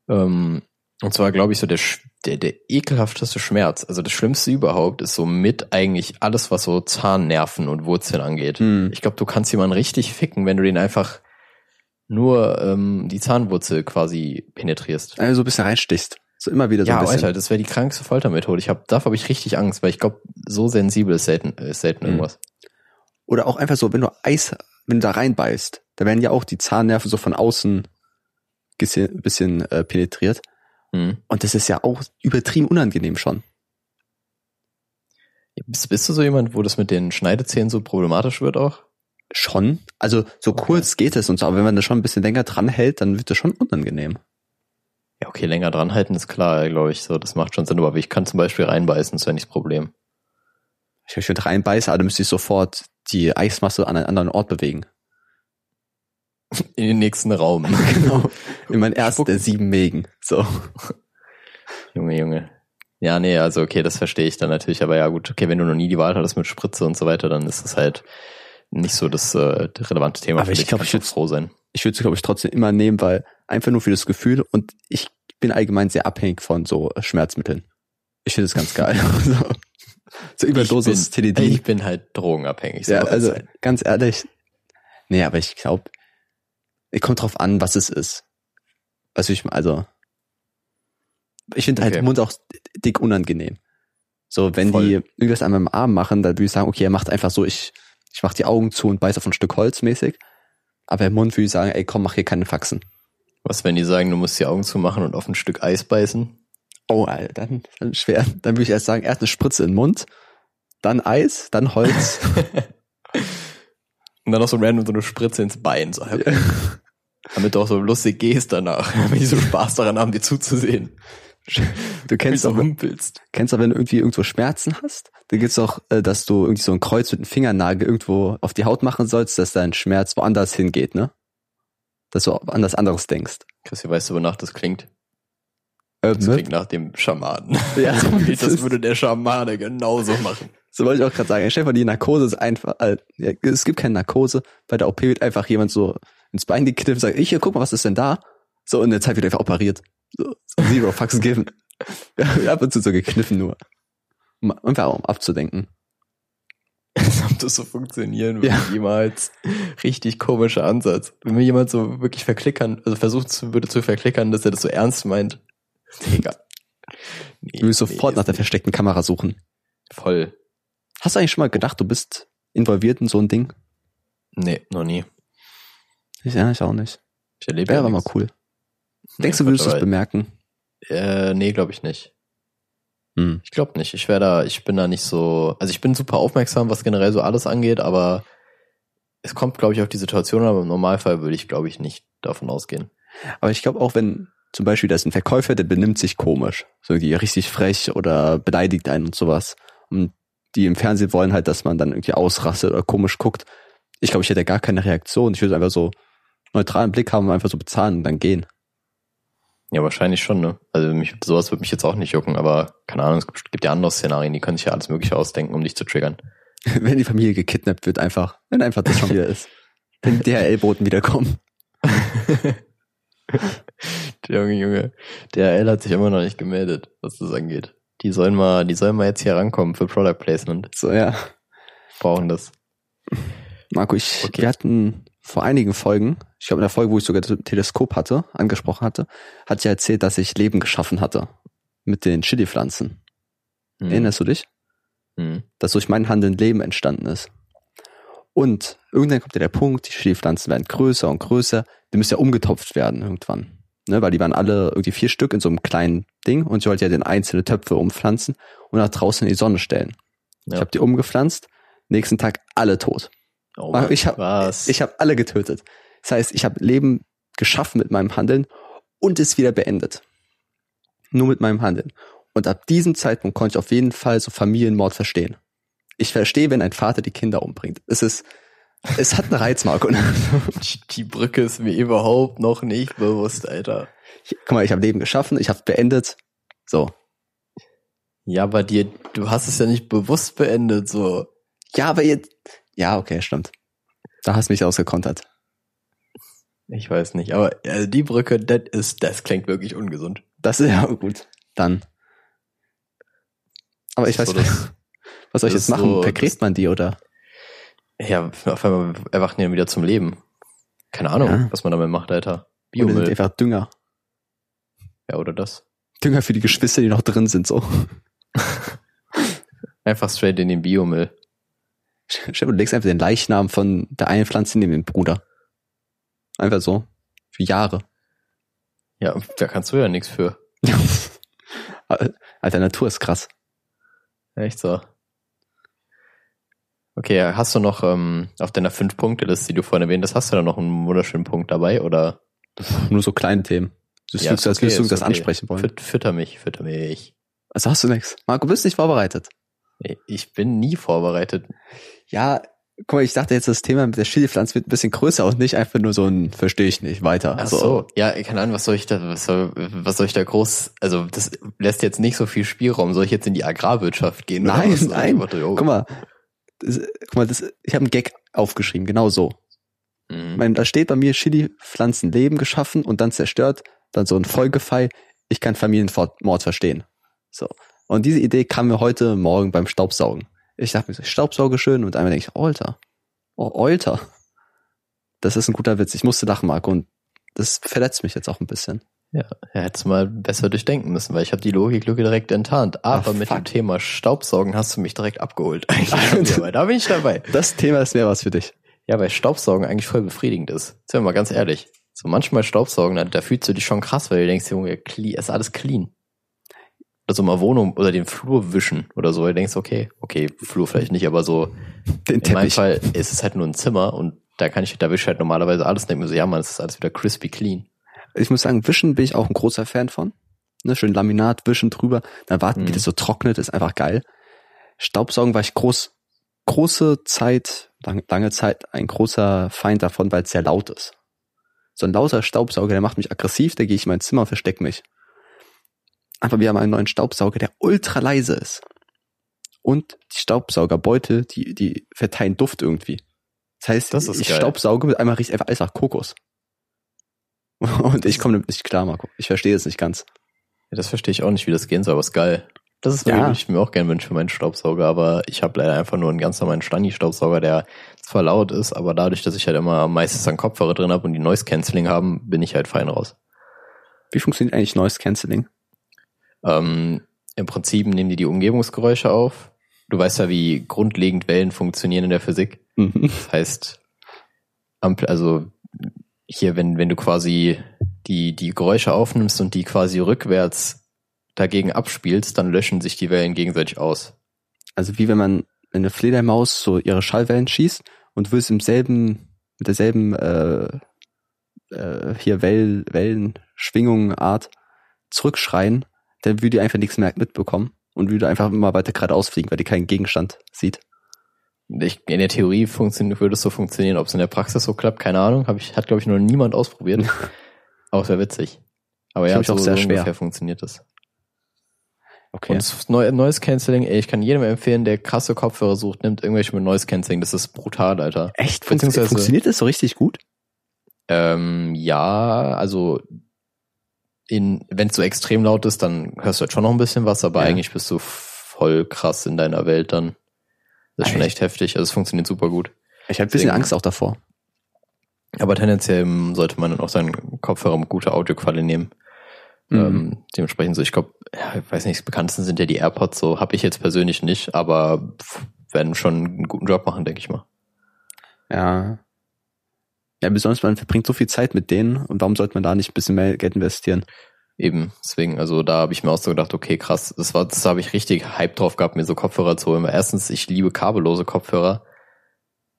Ähm, und zwar glaube ich so der, der, der ekelhafteste Schmerz, also das Schlimmste überhaupt ist so mit eigentlich alles, was so Zahnnerven und Wurzeln angeht. Hm. Ich glaube, du kannst jemanden richtig ficken, wenn du den einfach nur ähm, die Zahnwurzel quasi penetrierst. Also so ein bisschen reinstichst. So immer wieder so Ja, ein bisschen. Alter, das wäre die krankste Foltermethode. Ich hab, davor habe ich richtig Angst, weil ich glaube, so sensibel ist selten, ist selten Mhm. irgendwas. Oder auch einfach so, wenn du Eis, wenn du da reinbeißt, da werden ja auch die Zahnnerven so von außen bisschen, bisschen äh, penetriert. Mhm. Und das ist ja auch übertrieben unangenehm schon. Bist, bist du so jemand, wo das mit den Schneidezähnen so problematisch wird auch? Schon. Also so Okay. kurz geht es und so, aber wenn man da schon ein bisschen länger dran hält, dann wird das schon unangenehm. Ja, okay, länger dran halten ist klar, glaube ich. So, das macht schon Sinn, aber ich kann zum Beispiel reinbeißen, das wäre nicht das Problem. Ich wenn ich mit reinbeiße, aber dann müsste ich sofort die Eismasse an einen anderen Ort bewegen. In den nächsten Raum. Genau. In mein erster der sieben Mägen. So. Junge, Junge. Ja, nee, also okay, das verstehe ich dann natürlich, aber ja gut, okay, wenn du noch nie die Wahl hattest mit Spritze und so weiter, dann ist das halt nicht so das, äh, relevante Thema. Aber für ich dich. glaub, Kannst ich du würd's- froh sein. Ich würde es, glaube ich, trotzdem immer nehmen, weil einfach nur für das Gefühl und ich bin allgemein sehr abhängig von so Schmerzmitteln. Ich finde es ganz geil. so, so Überdosis Teledin. ich bin halt drogenabhängig. so Ja, also sein. ganz ehrlich. Nee, aber ich glaube, es kommt drauf an, was es ist. Also ich, also, ich finde halt Okay. Mund auch dick unangenehm. So, wenn Voll. die irgendwas an meinem Arm machen, dann würde ich sagen, okay, er macht einfach so, ich, ich mach die Augen zu und beiß auf ein Stück Holz mäßig. Aber im Mund würde ich sagen, ey, komm, mach hier keine Faxen. Was, wenn die sagen, du musst die Augen zumachen und auf ein Stück Eis beißen? Oh, Alter, dann, dann schwer. Dann würde ich erst sagen, erst eine Spritze in den Mund, dann Eis, dann Holz. Und dann noch so random so eine Spritze ins Bein. So, okay. Damit du auch so lustig gehst danach. Damit die so Spaß daran haben, dir zuzusehen. Du kennst du doch, humpelst. kennst doch, wenn du irgendwie irgendwo Schmerzen hast, da gibt's auch, äh, dass du irgendwie so ein Kreuz mit dem Fingernagel irgendwo auf die Haut machen sollst, dass dein Schmerz woanders hingeht, ne? Dass du an das anderes denkst. Christi, weißt du, wonach das klingt? Ähm, Das ne? klingt nach dem Schamanen. Ja, so das würde der Schamane genauso machen. So wollte ich auch gerade sagen. Stell dir vor, die Narkose ist einfach, äh, es gibt keine Narkose. Bei der OP wird einfach jemand so ins Bein geknippt und sagt, ich, hier, guck mal, was ist denn da? So, und in der Zeit wird einfach operiert. So, zero fucks given. Ja, ab und zu so gekniffen nur. Um einfach um abzudenken. Als ob das so funktionieren würde, Ja. jemals. Richtig komischer Ansatz. Wenn mir jemand so wirklich verklickern, also versucht würde zu verklickern, dass er das so ernst meint. Digga. Nee, Du willst sofort nee, nach der versteckten Kamera suchen. Voll. Hast du eigentlich schon mal gedacht, du bist involviert in so ein Ding? Nee, noch nie. Ich, ja, ich auch nicht. Ich erlebe Wäre ja aber mal nichts. Nee, Denkst du, würdest du es bemerken? Äh, nee, glaube ich nicht. Hm. Ich glaube nicht. Ich wäre da, ich bin da nicht so, also ich bin super aufmerksam, was generell so alles angeht, aber es kommt, glaube ich, auf die Situation, aber im Normalfall würde ich, glaube ich, nicht davon ausgehen. Aber ich glaube auch, wenn zum Beispiel da ist ein Verkäufer, der benimmt sich komisch, so irgendwie richtig frech oder beleidigt einen und sowas. Und die im Fernsehen wollen halt, dass man dann irgendwie ausrastet oder komisch guckt. Ich glaube, ich hätte gar keine Reaktion. Ich würde einfach so neutralen Blick haben und einfach so bezahlen und dann gehen. Ja, wahrscheinlich schon, ne? Also mich, sowas würde mich jetzt auch nicht jucken, aber keine Ahnung, es gibt, ja andere Szenarien, die können sich ja alles Mögliche ausdenken, um dich zu triggern. wenn die Familie gekidnappt wird, einfach, wenn einfach das schon wieder ist. Wenn DHL-Boten wiederkommen. Der Junge, Junge, der L hat sich immer noch nicht gemeldet, was das angeht. Die sollen mal, die sollen mal jetzt hier rankommen für Product Placement. So, ja. Brauchen das. Marco, ich, Okay. wir hatten vor einigen Folgen, ich glaube in der Folge, wo ich sogar das Teleskop hatte, angesprochen hatte, hat ja erzählt, dass ich Leben geschaffen hatte. Mit den Chili-Pflanzen. Hm. Erinnerst du dich? Hm. Dass durch mein Handeln Leben entstanden ist. Und irgendwann kommt ja der Punkt, die Chili-Pflanzen werden größer und größer, die müssen ja umgetopft werden irgendwann. Ne, weil die waren alle irgendwie vier Stück in so einem kleinen Ding und ich wollte ja den einzelne Töpfe umpflanzen und nach draußen in die Sonne stellen. Ich Ja. habe die umgepflanzt, nächsten Tag alle tot. Oh Ah, ich hab- was? Ich habe alle getötet. Das heißt, ich habe Leben geschaffen mit meinem Handeln und es wieder beendet. Nur mit meinem Handeln. Und ab diesem Zeitpunkt konnte ich auf jeden Fall so Familienmord verstehen. Ich verstehe, wenn ein Vater die Kinder umbringt. Es ist, es hat einen Reiz, Marco. Die- Brücke ist mir überhaupt noch nicht bewusst, Alter. Guck mal, ich habe Leben geschaffen, ich habe beendet. So. Ja, aber dir, du hast es ja nicht bewusst beendet, so. Ja, aber jetzt. Ja, okay, stimmt. Da hast du mich ausgekontert. Ich weiß nicht, aber also die Brücke, das ist, das klingt wirklich ungesund. Das ist ja gut. Dann. Aber ich weiß nicht, so was soll ich jetzt machen? so- Vergräbt man die oder? Ja, auf einmal erwachen die wieder zum Leben. Keine Ahnung, Ja. was man damit macht, Alter. Oder sind Biomüll. einfach Dünger? Ja, oder das. Dünger für die Geschwister, die noch drin sind, so. Einfach straight in den Biomüll. Vor, du legst einfach den Leichnam von der einen Pflanze neben den Bruder. Einfach so. Für Jahre. Ja, da kannst du ja nichts für. Alter, Natur ist krass. Echt so. Okay, hast du noch ähm, auf deiner fünf Punkte Liste, die du vorhin erwähnt hast, hast du da noch einen wunderschönen Punkt dabei oder? Nur so kleine Themen. Das Ja, fühlst du, als okay, würdest du das okay. ansprechen wollen. Füt, fütter mich, fütter mich. Also hast du nichts. Marco, bist nicht vorbereitet. Ich bin nie vorbereitet. Ja, guck mal, ich dachte jetzt, das Thema mit der Chili-Pflanze wird ein bisschen größer und nicht einfach nur so ein Verstehe ich nicht weiter. Ach Also, so, ja, keine Ahnung, was soll ich da, was soll, was soll ich da groß, also das lässt jetzt nicht so viel Spielraum. Soll ich jetzt in die Agrarwirtschaft gehen? oder Nein, was? nein. Motto, oh. Guck mal, das, guck mal, das, ich habe einen Gag aufgeschrieben, genau so. Ich Mhm. meine, da steht bei mir Chili-Pflanzen Leben geschaffen und dann zerstört, dann so ein Folgefall, ich kann Familienmord verstehen. So. Und diese Idee kam mir heute Morgen beim Staubsaugen. Ich dachte mir so, staubsauge schön und einmal denke ich, Alter, oh, Alter. Das ist ein guter Witz. Ich musste lachen, Marco, und das verletzt mich jetzt auch ein bisschen. Ja, er hätte es mal besser durchdenken müssen, weil ich habe die Logiklücke direkt enttarnt. Aber Ach, mit fuck. dem Thema Staubsaugen hast du mich direkt abgeholt. Eigentlich da bin ich dabei. Das Thema ist mehr was für dich. Ja, weil Staubsaugen eigentlich voll befriedigend ist. Sind wir mal ganz ehrlich. So manchmal Staubsaugen, da, da fühlst du dich schon krass, weil du denkst, Junge, ist alles clean. Oder so mal Wohnung oder den Flur wischen oder so. Du denkst, okay, okay, Flur vielleicht nicht, aber so Den in meinem Teppich. Fall ist es halt nur ein Zimmer und da kann ich, da wische ich halt normalerweise alles und denke mir so, ja man, es ist alles wieder crispy clean. Ich muss sagen, Wischen bin ich auch ein großer Fan von. Ne, schön Laminat, Wischen drüber, dann warten, wie Mhm. das so trocknet, ist einfach geil. Staubsaugen war ich groß, große Zeit, lang, lange Zeit ein großer Feind davon, weil es sehr laut ist. So ein lauter Staubsauger, der macht mich aggressiv, da gehe ich in mein Zimmer und verstecke mich. Aber wir haben einen neuen Staubsauger, der ultra leise ist. Und die Staubsaugerbeutel, die, die verteilen Duft irgendwie. Das heißt, Das ist ich geil. staubsauge mit einmal riecht einfach alles nach Kokos. Und ich komme damit nicht klar, Marco. Ich verstehe es nicht ganz. Ja, das verstehe ich auch nicht, wie das gehen soll, aber ist geil. Das ist Ja. ich mir auch gerne wünschen für meinen Staubsauger, aber ich habe leider einfach nur einen ganz normalen Stani-Staubsauger, der zwar laut ist, aber dadurch, dass ich halt immer meistens einen Kopfhörer drin habe und die Noise Cancelling haben, bin ich halt fein raus. Wie funktioniert eigentlich Noise Cancelling? Ähm, Im Prinzip nehmen die die Umgebungsgeräusche auf. Du weißt ja, wie grundlegend Wellen funktionieren in der Physik. Mhm. Das heißt, also hier, wenn, wenn du quasi die, die Geräusche aufnimmst und die quasi rückwärts dagegen abspielst, dann löschen sich die Wellen gegenseitig aus. Also wie wenn man eine Fledermaus so ihre Schallwellen schießt und du willst im selben, mit derselben äh, äh, hier Well, Wellenschwingung Art zurückschreien, dann würde die einfach nichts mehr mitbekommen und würde einfach immer weiter geradeaus fliegen, weil die keinen Gegenstand sieht. Ich, in der Theorie würde es so funktionieren. Ob es in der Praxis so klappt, keine Ahnung. Hab ich, hat, glaube ich, noch niemand ausprobiert. Aber es wäre witzig. Aber Ich ja, so, auch sehr so schwer. ungefähr funktioniert das. Okay. Und das Noise Cancelling, ey, ich kann jedem empfehlen, der krasse Kopfhörer sucht, nimmt irgendwelche mit Noise Cancelling. Das ist brutal, Alter. Echt? Funktioniert das so richtig gut? Ähm, ja, also in, wenn es so extrem laut ist, dann hörst du halt schon noch ein bisschen was, aber Ja. eigentlich bist du voll krass in deiner Welt dann. Das ist schon Echt? heftig. Also es funktioniert super gut. Ich habe ein bisschen Angst auch davor. Aber tendenziell sollte man dann auch seinen Kopfhörer mit guter Audioqualität nehmen. Mhm. Ähm, dementsprechend so, ich glaube, ja, ich weiß nicht, das bekanntesten sind ja die AirPods, so habe ich jetzt persönlich nicht, aber werden schon einen guten Job machen, denke ich mal. Ja. Ja, besonders man verbringt so viel Zeit mit denen und warum sollte man da nicht ein bisschen mehr Geld investieren? Eben, deswegen, also da habe ich mir auch so gedacht, okay, krass, das war, das habe ich richtig Hype drauf gehabt, mir so Kopfhörer zu holen. Weil erstens, ich liebe kabellose Kopfhörer,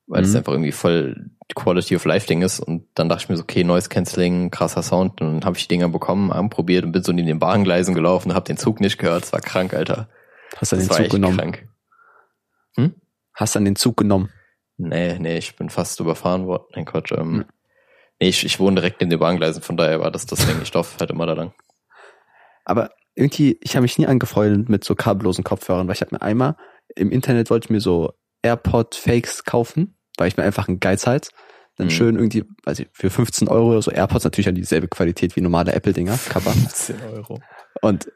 weil es Mhm. einfach irgendwie voll Quality of Life Ding ist. Und dann dachte ich mir so, okay, Noise Cancelling, krasser Sound. Und dann habe ich die Dinger bekommen, anprobiert und bin so neben den Bahngleisen gelaufen, habe den Zug nicht gehört. Es war krank, Alter. Hast dann Das den Zug genommen? krank. Hast dann den Zug genommen? Nee, nee, ich bin fast überfahren worden. Nein, Quatsch. Ähm, Hm. Nee, ich, ich wohne direkt neben den Bahngleisen, von daher war das das Ding. Ich laufe halt immer da lang. Aber irgendwie, ich habe mich nie angefreundet mit so kabellosen Kopfhörern, weil ich habe mir einmal im Internet wollte ich mir so AirPod Fakes kaufen, weil ich mir einfach ein Geiz halt. Dann Mhm. schön irgendwie, weiß ich, für 15 Euro oder so AirPods natürlich an dieselbe Qualität wie normale Apple-Dinger, Cover. 15 Euro. Und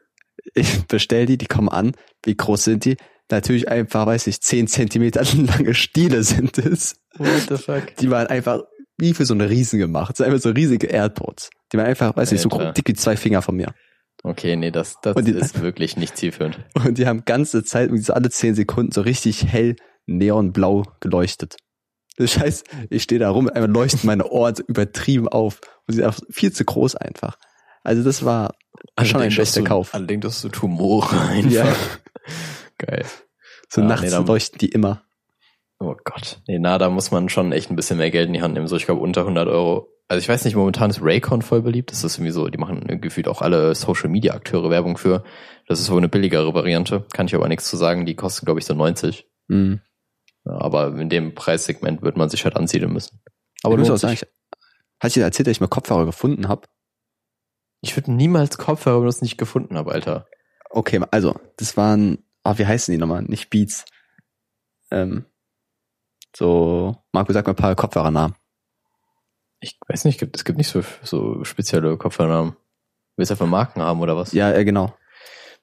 ich bestell die, die kommen an. Wie groß sind die? Natürlich einfach, weiß ich, 10 Zentimeter lange Stiele sind es. What the fuck? Die waren einfach wie für so eine Riesen gemacht. Das sind einfach so riesige AirPods. Die waren einfach, weiß ich, so Alter. dick wie zwei Finger von mir. Okay, nee, das, das die- ist wirklich nicht zielführend. Und die haben ganze Zeit, alle 10 Sekunden so richtig hell neonblau geleuchtet. Das heißt, ich stehe da rum, einmal leuchten meine Ohren übertrieben auf. Und sie sind einfach viel zu groß einfach. Also das war schon ein schlechter du- Kauf. Allerdings hast du Tumore einfach. Ja. Geil. So Ja, nachts nee, leuchten die immer. Oh Gott. Nee, na, da muss man schon echt ein bisschen mehr Geld in die Hand nehmen. So, ich glaube, unter 100 Euro. Also ich weiß nicht, momentan ist Raycon voll beliebt. Das ist irgendwie so, die machen gefühlt auch alle Social Media Akteure Werbung für. Das ist wohl eine billigere Variante. Kann ich aber nichts zu sagen. Die kostet, glaube ich, so 90. Mhm. Ja, aber in dem Preissegment wird man sich halt ansiedeln müssen. Aber Aber ich muss lohnt auch sagen, sich. ich, hatte ich dir erzählt, dass ich mal Kopfhörer gefunden habe? Ich würde niemals Kopfhörer benutzen, die ich nicht gefunden habe, Alter. Okay, also, das waren, ah, wie heißen die nochmal? Nicht Beats. Ähm, so, Marco, sag mal ein paar Kopfhörernamen. Ich weiß nicht, gibt, es gibt nicht so, so spezielle Kopfhörernamen. Willst du einfach Marken haben oder was? Ja, äh, genau.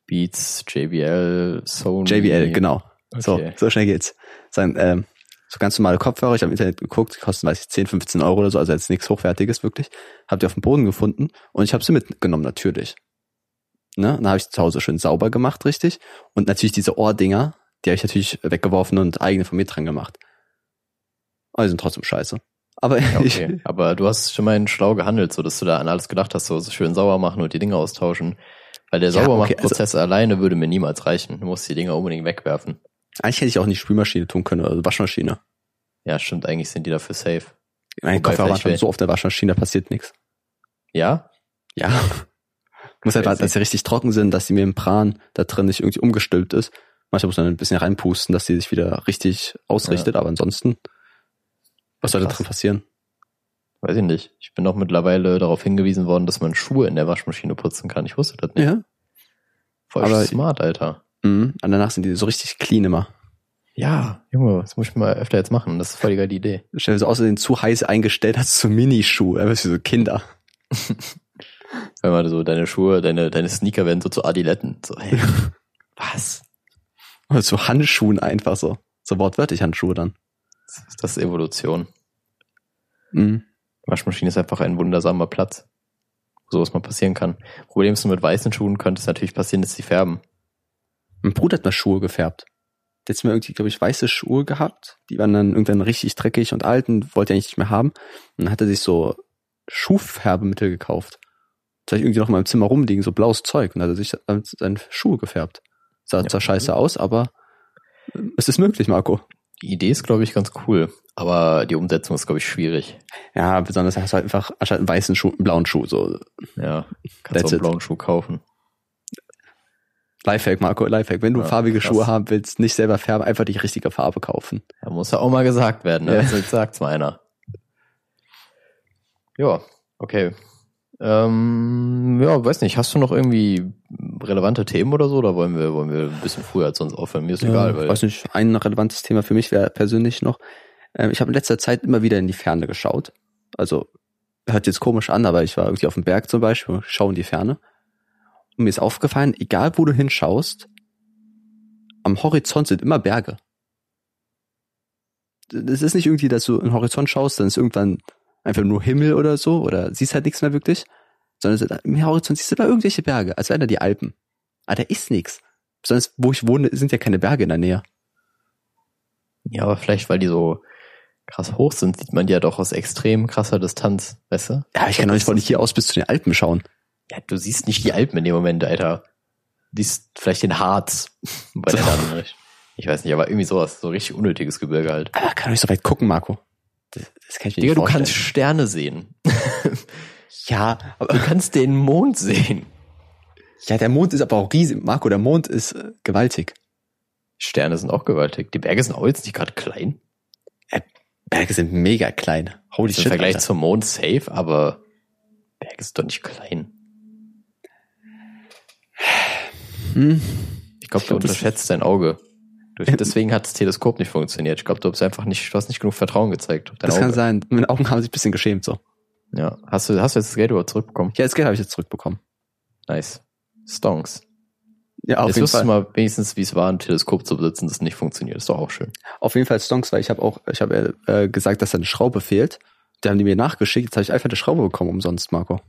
Beats, JBL, Sony. JBL, genau. Okay. So, so schnell geht's. Sein, ähm, so ganz normale Kopfhörer, ich habe im Internet geguckt, die kosten, weiß ich, 10, 15 Euro oder so, also jetzt nichts Hochwertiges wirklich. Hab die auf dem Boden gefunden und ich habe sie mitgenommen, natürlich. Ne? Dann habe ich zu Hause schön sauber gemacht, richtig. Und natürlich diese Ohrdinger, die habe ich natürlich weggeworfen und eigene von mir dran gemacht. Aber die sind trotzdem scheiße. Aber ich, Okay, aber du hast schon mal schlau gehandelt, so dass du da an alles gedacht hast, so, so schön sauber machen und die Dinge austauschen. Weil der Ja, okay, Saubermachprozess alleine würde mir niemals reichen. Du musst die Dinger unbedingt wegwerfen. eigentlich hätte ich auch in die Spülmaschine tun können oder Waschmaschine. Ja, stimmt, eigentlich sind die dafür safe. Vielleicht wär- schon so auf der Waschmaschine, da passiert nichts. Ja? Ja. Muss halt warten, dass sie richtig trocken sind, dass die Membran da drin nicht irgendwie umgestülpt ist. Manchmal muss man ein bisschen reinpusten, dass die sich wieder richtig ausrichtet, aber ansonsten, was soll da drin passieren? Weiß ich nicht. Ich bin auch mittlerweile darauf hingewiesen worden, dass man Schuhe in der Waschmaschine putzen kann. Ich wusste das nicht. Ja. Voll Aber- smart, Alter. Mhm. Und danach sind die so richtig clean immer. Ja, Junge, das muss ich mal öfter jetzt machen. Das ist voll die geile Idee. Stell dir so außerdem zu heiß eingestellt hast, so Minischuhe, einfach für so Kinder. Wenn man so deine Schuhe, deine, deine Sneaker werden so zu Adiletten. So, hey, was? Oder so Handschuhen einfach so. So wortwörtlich Handschuhe dann. Das ist Evolution. Mhm. Waschmaschine ist einfach ein wundersamer Platz, wo sowas mal passieren kann. Problem ist nur mit weißen Schuhen könnte es natürlich passieren, dass sie färben. Mein Bruder hat mal Schuhe gefärbt. Der hat mir irgendwie, glaube ich, weiße Schuhe gehabt. Die waren dann irgendwann richtig dreckig und alt und wollte er nicht mehr haben. Und dann hat er sich so Schuhfärbemittel gekauft. Das ich irgendwie noch mal im Zimmer rumliegen, so blaues Zeug. Und dann hat er sich damit seine Schuhe gefärbt. Sah Ja. zwar scheiße aus, aber es ist möglich, Marco. Die Idee ist, glaube ich, ganz cool, aber die Umsetzung ist, glaube ich, schwierig. Ja, besonders hast du halt einfach anstatt einen weißen Schuh, einen blauen Schuh. So Ja, kannst du einen it. blauen Schuh kaufen. Lifehack, Marco, Lifehack. Wenn du Ja, farbige krass. Schuhe haben willst, nicht selber färben, einfach die richtige Farbe kaufen. Da muss ja auch mal gesagt werden, ne? Ja. Jetzt sagt's mal einer. Ja, okay. Ähm, ja, weiß nicht, hast du noch irgendwie relevante Themen oder so, oder wollen wir, wollen wir ein bisschen früher als sonst aufhören? Mir ist egal, weil. weiß nicht, ein relevantes Thema für mich wäre persönlich noch, ähm, ich habe in letzter Zeit immer wieder in die Ferne geschaut. Also, hört jetzt komisch an, aber ich war irgendwie auf dem Berg zum Beispiel, schaue in die Ferne. Und mir ist aufgefallen, egal wo du hinschaust, am Horizont sind immer Berge. Es ist nicht irgendwie, dass du in den Horizont schaust, dann ist irgendwann einfach nur Himmel oder so, oder siehst halt nichts mehr wirklich, sondern im Horizont siehst du immer irgendwelche Berge, als wären da die Alpen. Aber da ist nichts. Besonders wo ich wohne, sind ja keine Berge in der Nähe. Ja, aber vielleicht, weil die so krass hoch sind, sieht man die ja doch aus extrem krasser Distanz, weißt du? Ja, ich kann doch nicht von hier aus bis zu den Alpen schauen. Ja, du siehst nicht die Alpen in dem Moment, Alter. Du siehst vielleicht den Harz. Bei der ich weiß nicht, aber irgendwie sowas, so richtig unnötiges Gebirge halt. Aber kann doch nicht so weit gucken, Marco. Das, das kann ich mir Digga, nicht du vorstellen. kannst Sterne sehen. ja, Du aber, kannst den Mond sehen. ja, der Mond ist aber auch riesig. Marco, der Mond ist äh, gewaltig. Sterne sind auch gewaltig. Die Berge sind auch jetzt nicht gerade klein. Berge sind mega klein. Holy Im shit. Vergleich Alter. zum Mond safe, aber Berge sind doch nicht klein. Hm. Ich glaube, du glaub, das- unterschätzt dein Auge. Deswegen hat das Teleskop nicht funktioniert. Ich glaube, du hast einfach nicht, du hast nicht genug Vertrauen gezeigt. Das Auge. kann sein. Meine Augen haben sich ein bisschen geschämt so. Ja. Hast du, hast du jetzt das Geld überhaupt zurückbekommen? Ja, das Geld habe ich jetzt zurückbekommen. Nice. Stonks. Ja, auf jetzt jeden Fall. du mal wenigstens, wie es war, ein Teleskop zu besitzen, das nicht funktioniert. Ist doch auch schön. Auf jeden Fall Stonks, weil ich habe auch, ich habe äh, gesagt, dass da eine Schraube fehlt. Da haben die mir nachgeschickt. Jetzt habe ich einfach eine Schraube bekommen umsonst, Marco.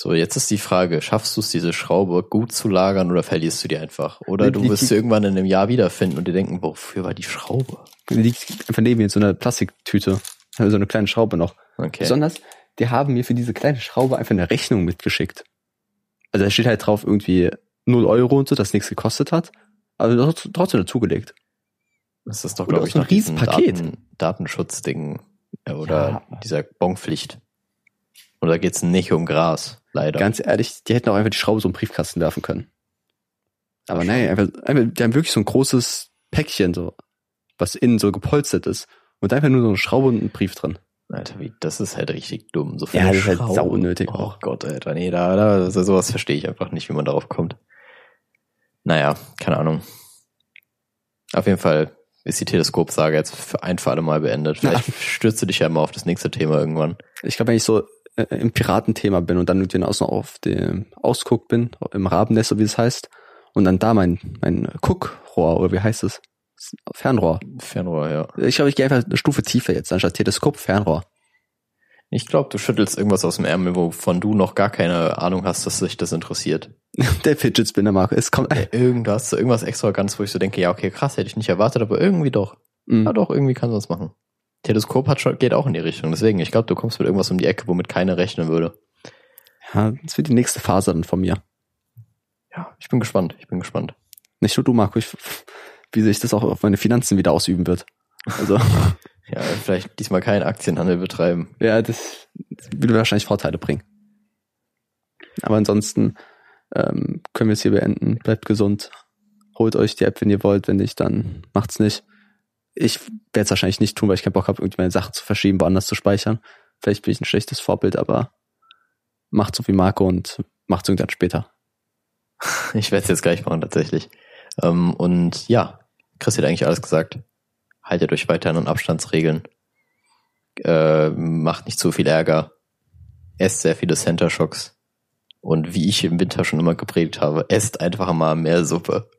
So, jetzt ist die Frage, schaffst du es, diese Schraube gut zu lagern oder verlierst du die einfach? Oder du wirst sie irgendwann in einem Jahr wiederfinden und dir denken, wofür war die Schraube? Die liegt einfach neben mir in so einer Plastiktüte. So eine kleine Schraube noch. Okay. Besonders, die haben mir für diese kleine Schraube einfach eine Rechnung mitgeschickt. Also da steht halt drauf irgendwie 0 Euro und so, dass nichts gekostet hat. Aber trotzdem trotzdem dazugelegt. Das ist doch, glaube ich, so ein Riesenpaket. Daten, Datenschutzding äh, oder Ja. dieser Bonpflicht. Oder geht's nicht um Gras, leider. Ganz ehrlich, die hätten auch einfach die Schraube so im Briefkasten werfen können. Aber nein, einfach, einfach, die haben wirklich so ein großes Päckchen, so, was innen so gepolstert ist. Und einfach nur so eine Schraube und ein Brief drin. Alter, wie, das ist halt richtig dumm. So Ja, das ist halt Schraube. sauunnötig Oh. Gott, Alter, nee, da, da, also sowas verstehe ich einfach nicht, wie man darauf kommt. Naja, keine Ahnung. Auf jeden Fall ist die Teleskopsage jetzt für ein für alle Mal beendet. Vielleicht stürzt du dich ja mal auf das nächste Thema irgendwann. Ich glaube, wenn ich so äh, im Piratenthema bin und dann irgendwie außen auf dem Ausguck bin, im Rabennest, so wie es heißt, und dann da mein, mein Guckrohr, oder wie heißt es? Fernrohr. Fernrohr, ja. Ich glaube, ich gehe einfach eine Stufe tiefer jetzt, anstatt Teleskop, Fernrohr. Ich glaube, du schüttelst irgendwas aus dem Ärmel, wovon du noch gar keine Ahnung hast, dass sich das interessiert. Der Fidget Spinner, Marco. Es kommt. Ja, irgendwas, irgendwas extravagantes, wo ich so denke, ja, okay, krass, hätte ich nicht erwartet, aber irgendwie doch. Mm. Ja, doch, irgendwie kann es machen. Teleskop hat schon, geht auch in die Richtung. Deswegen, ich glaube, du kommst mit irgendwas um die Ecke, womit keiner rechnen würde. Ja, das wird die nächste Phase dann von mir. Ja, ich bin gespannt. Ich bin gespannt. Nicht nur du, Marco, ich, wie sich das auch auf meine Finanzen wieder ausüben wird. Also, Ja, vielleicht diesmal keinen Aktienhandel betreiben. ja, das, das würde wahrscheinlich Vorteile bringen. Aber ansonsten ähm, können wir es hier beenden. Bleibt gesund. Holt euch die App, wenn ihr wollt. Wenn nicht, dann macht's nicht. Ich werde es wahrscheinlich nicht tun, weil ich keinen Bock habe, irgendwie meine Sachen zu verschieben, woanders zu speichern. Vielleicht bin ich ein schlechtes Vorbild, aber macht so wie Marco und macht irgendwann später. Ich werde es jetzt gleich machen, tatsächlich. Ähm, und ja, Chris hat eigentlich alles gesagt. Haltet euch weiterhin an Abstandsregeln. Äh, macht nicht zu viel Ärger. Esst sehr viele Center Shocks. Und wie ich im Winter schon immer gepredigt habe, esst einfach mal mehr Suppe.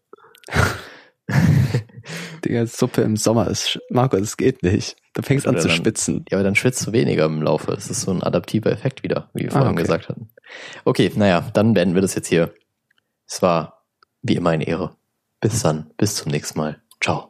Digga, Suppe im Sommer ist, Marco, das geht nicht. Du fängst an Oder zu dann- schwitzen. Ja, aber dann schwitzt du weniger im Laufe. Es ist so ein adaptiver Effekt wieder, wie wir Ah, vorhin okay. gesagt hatten. Okay, naja, dann beenden wir das jetzt hier. Es war wie immer eine Ehre. Bis dann, bis zum nächsten Mal. Ciao.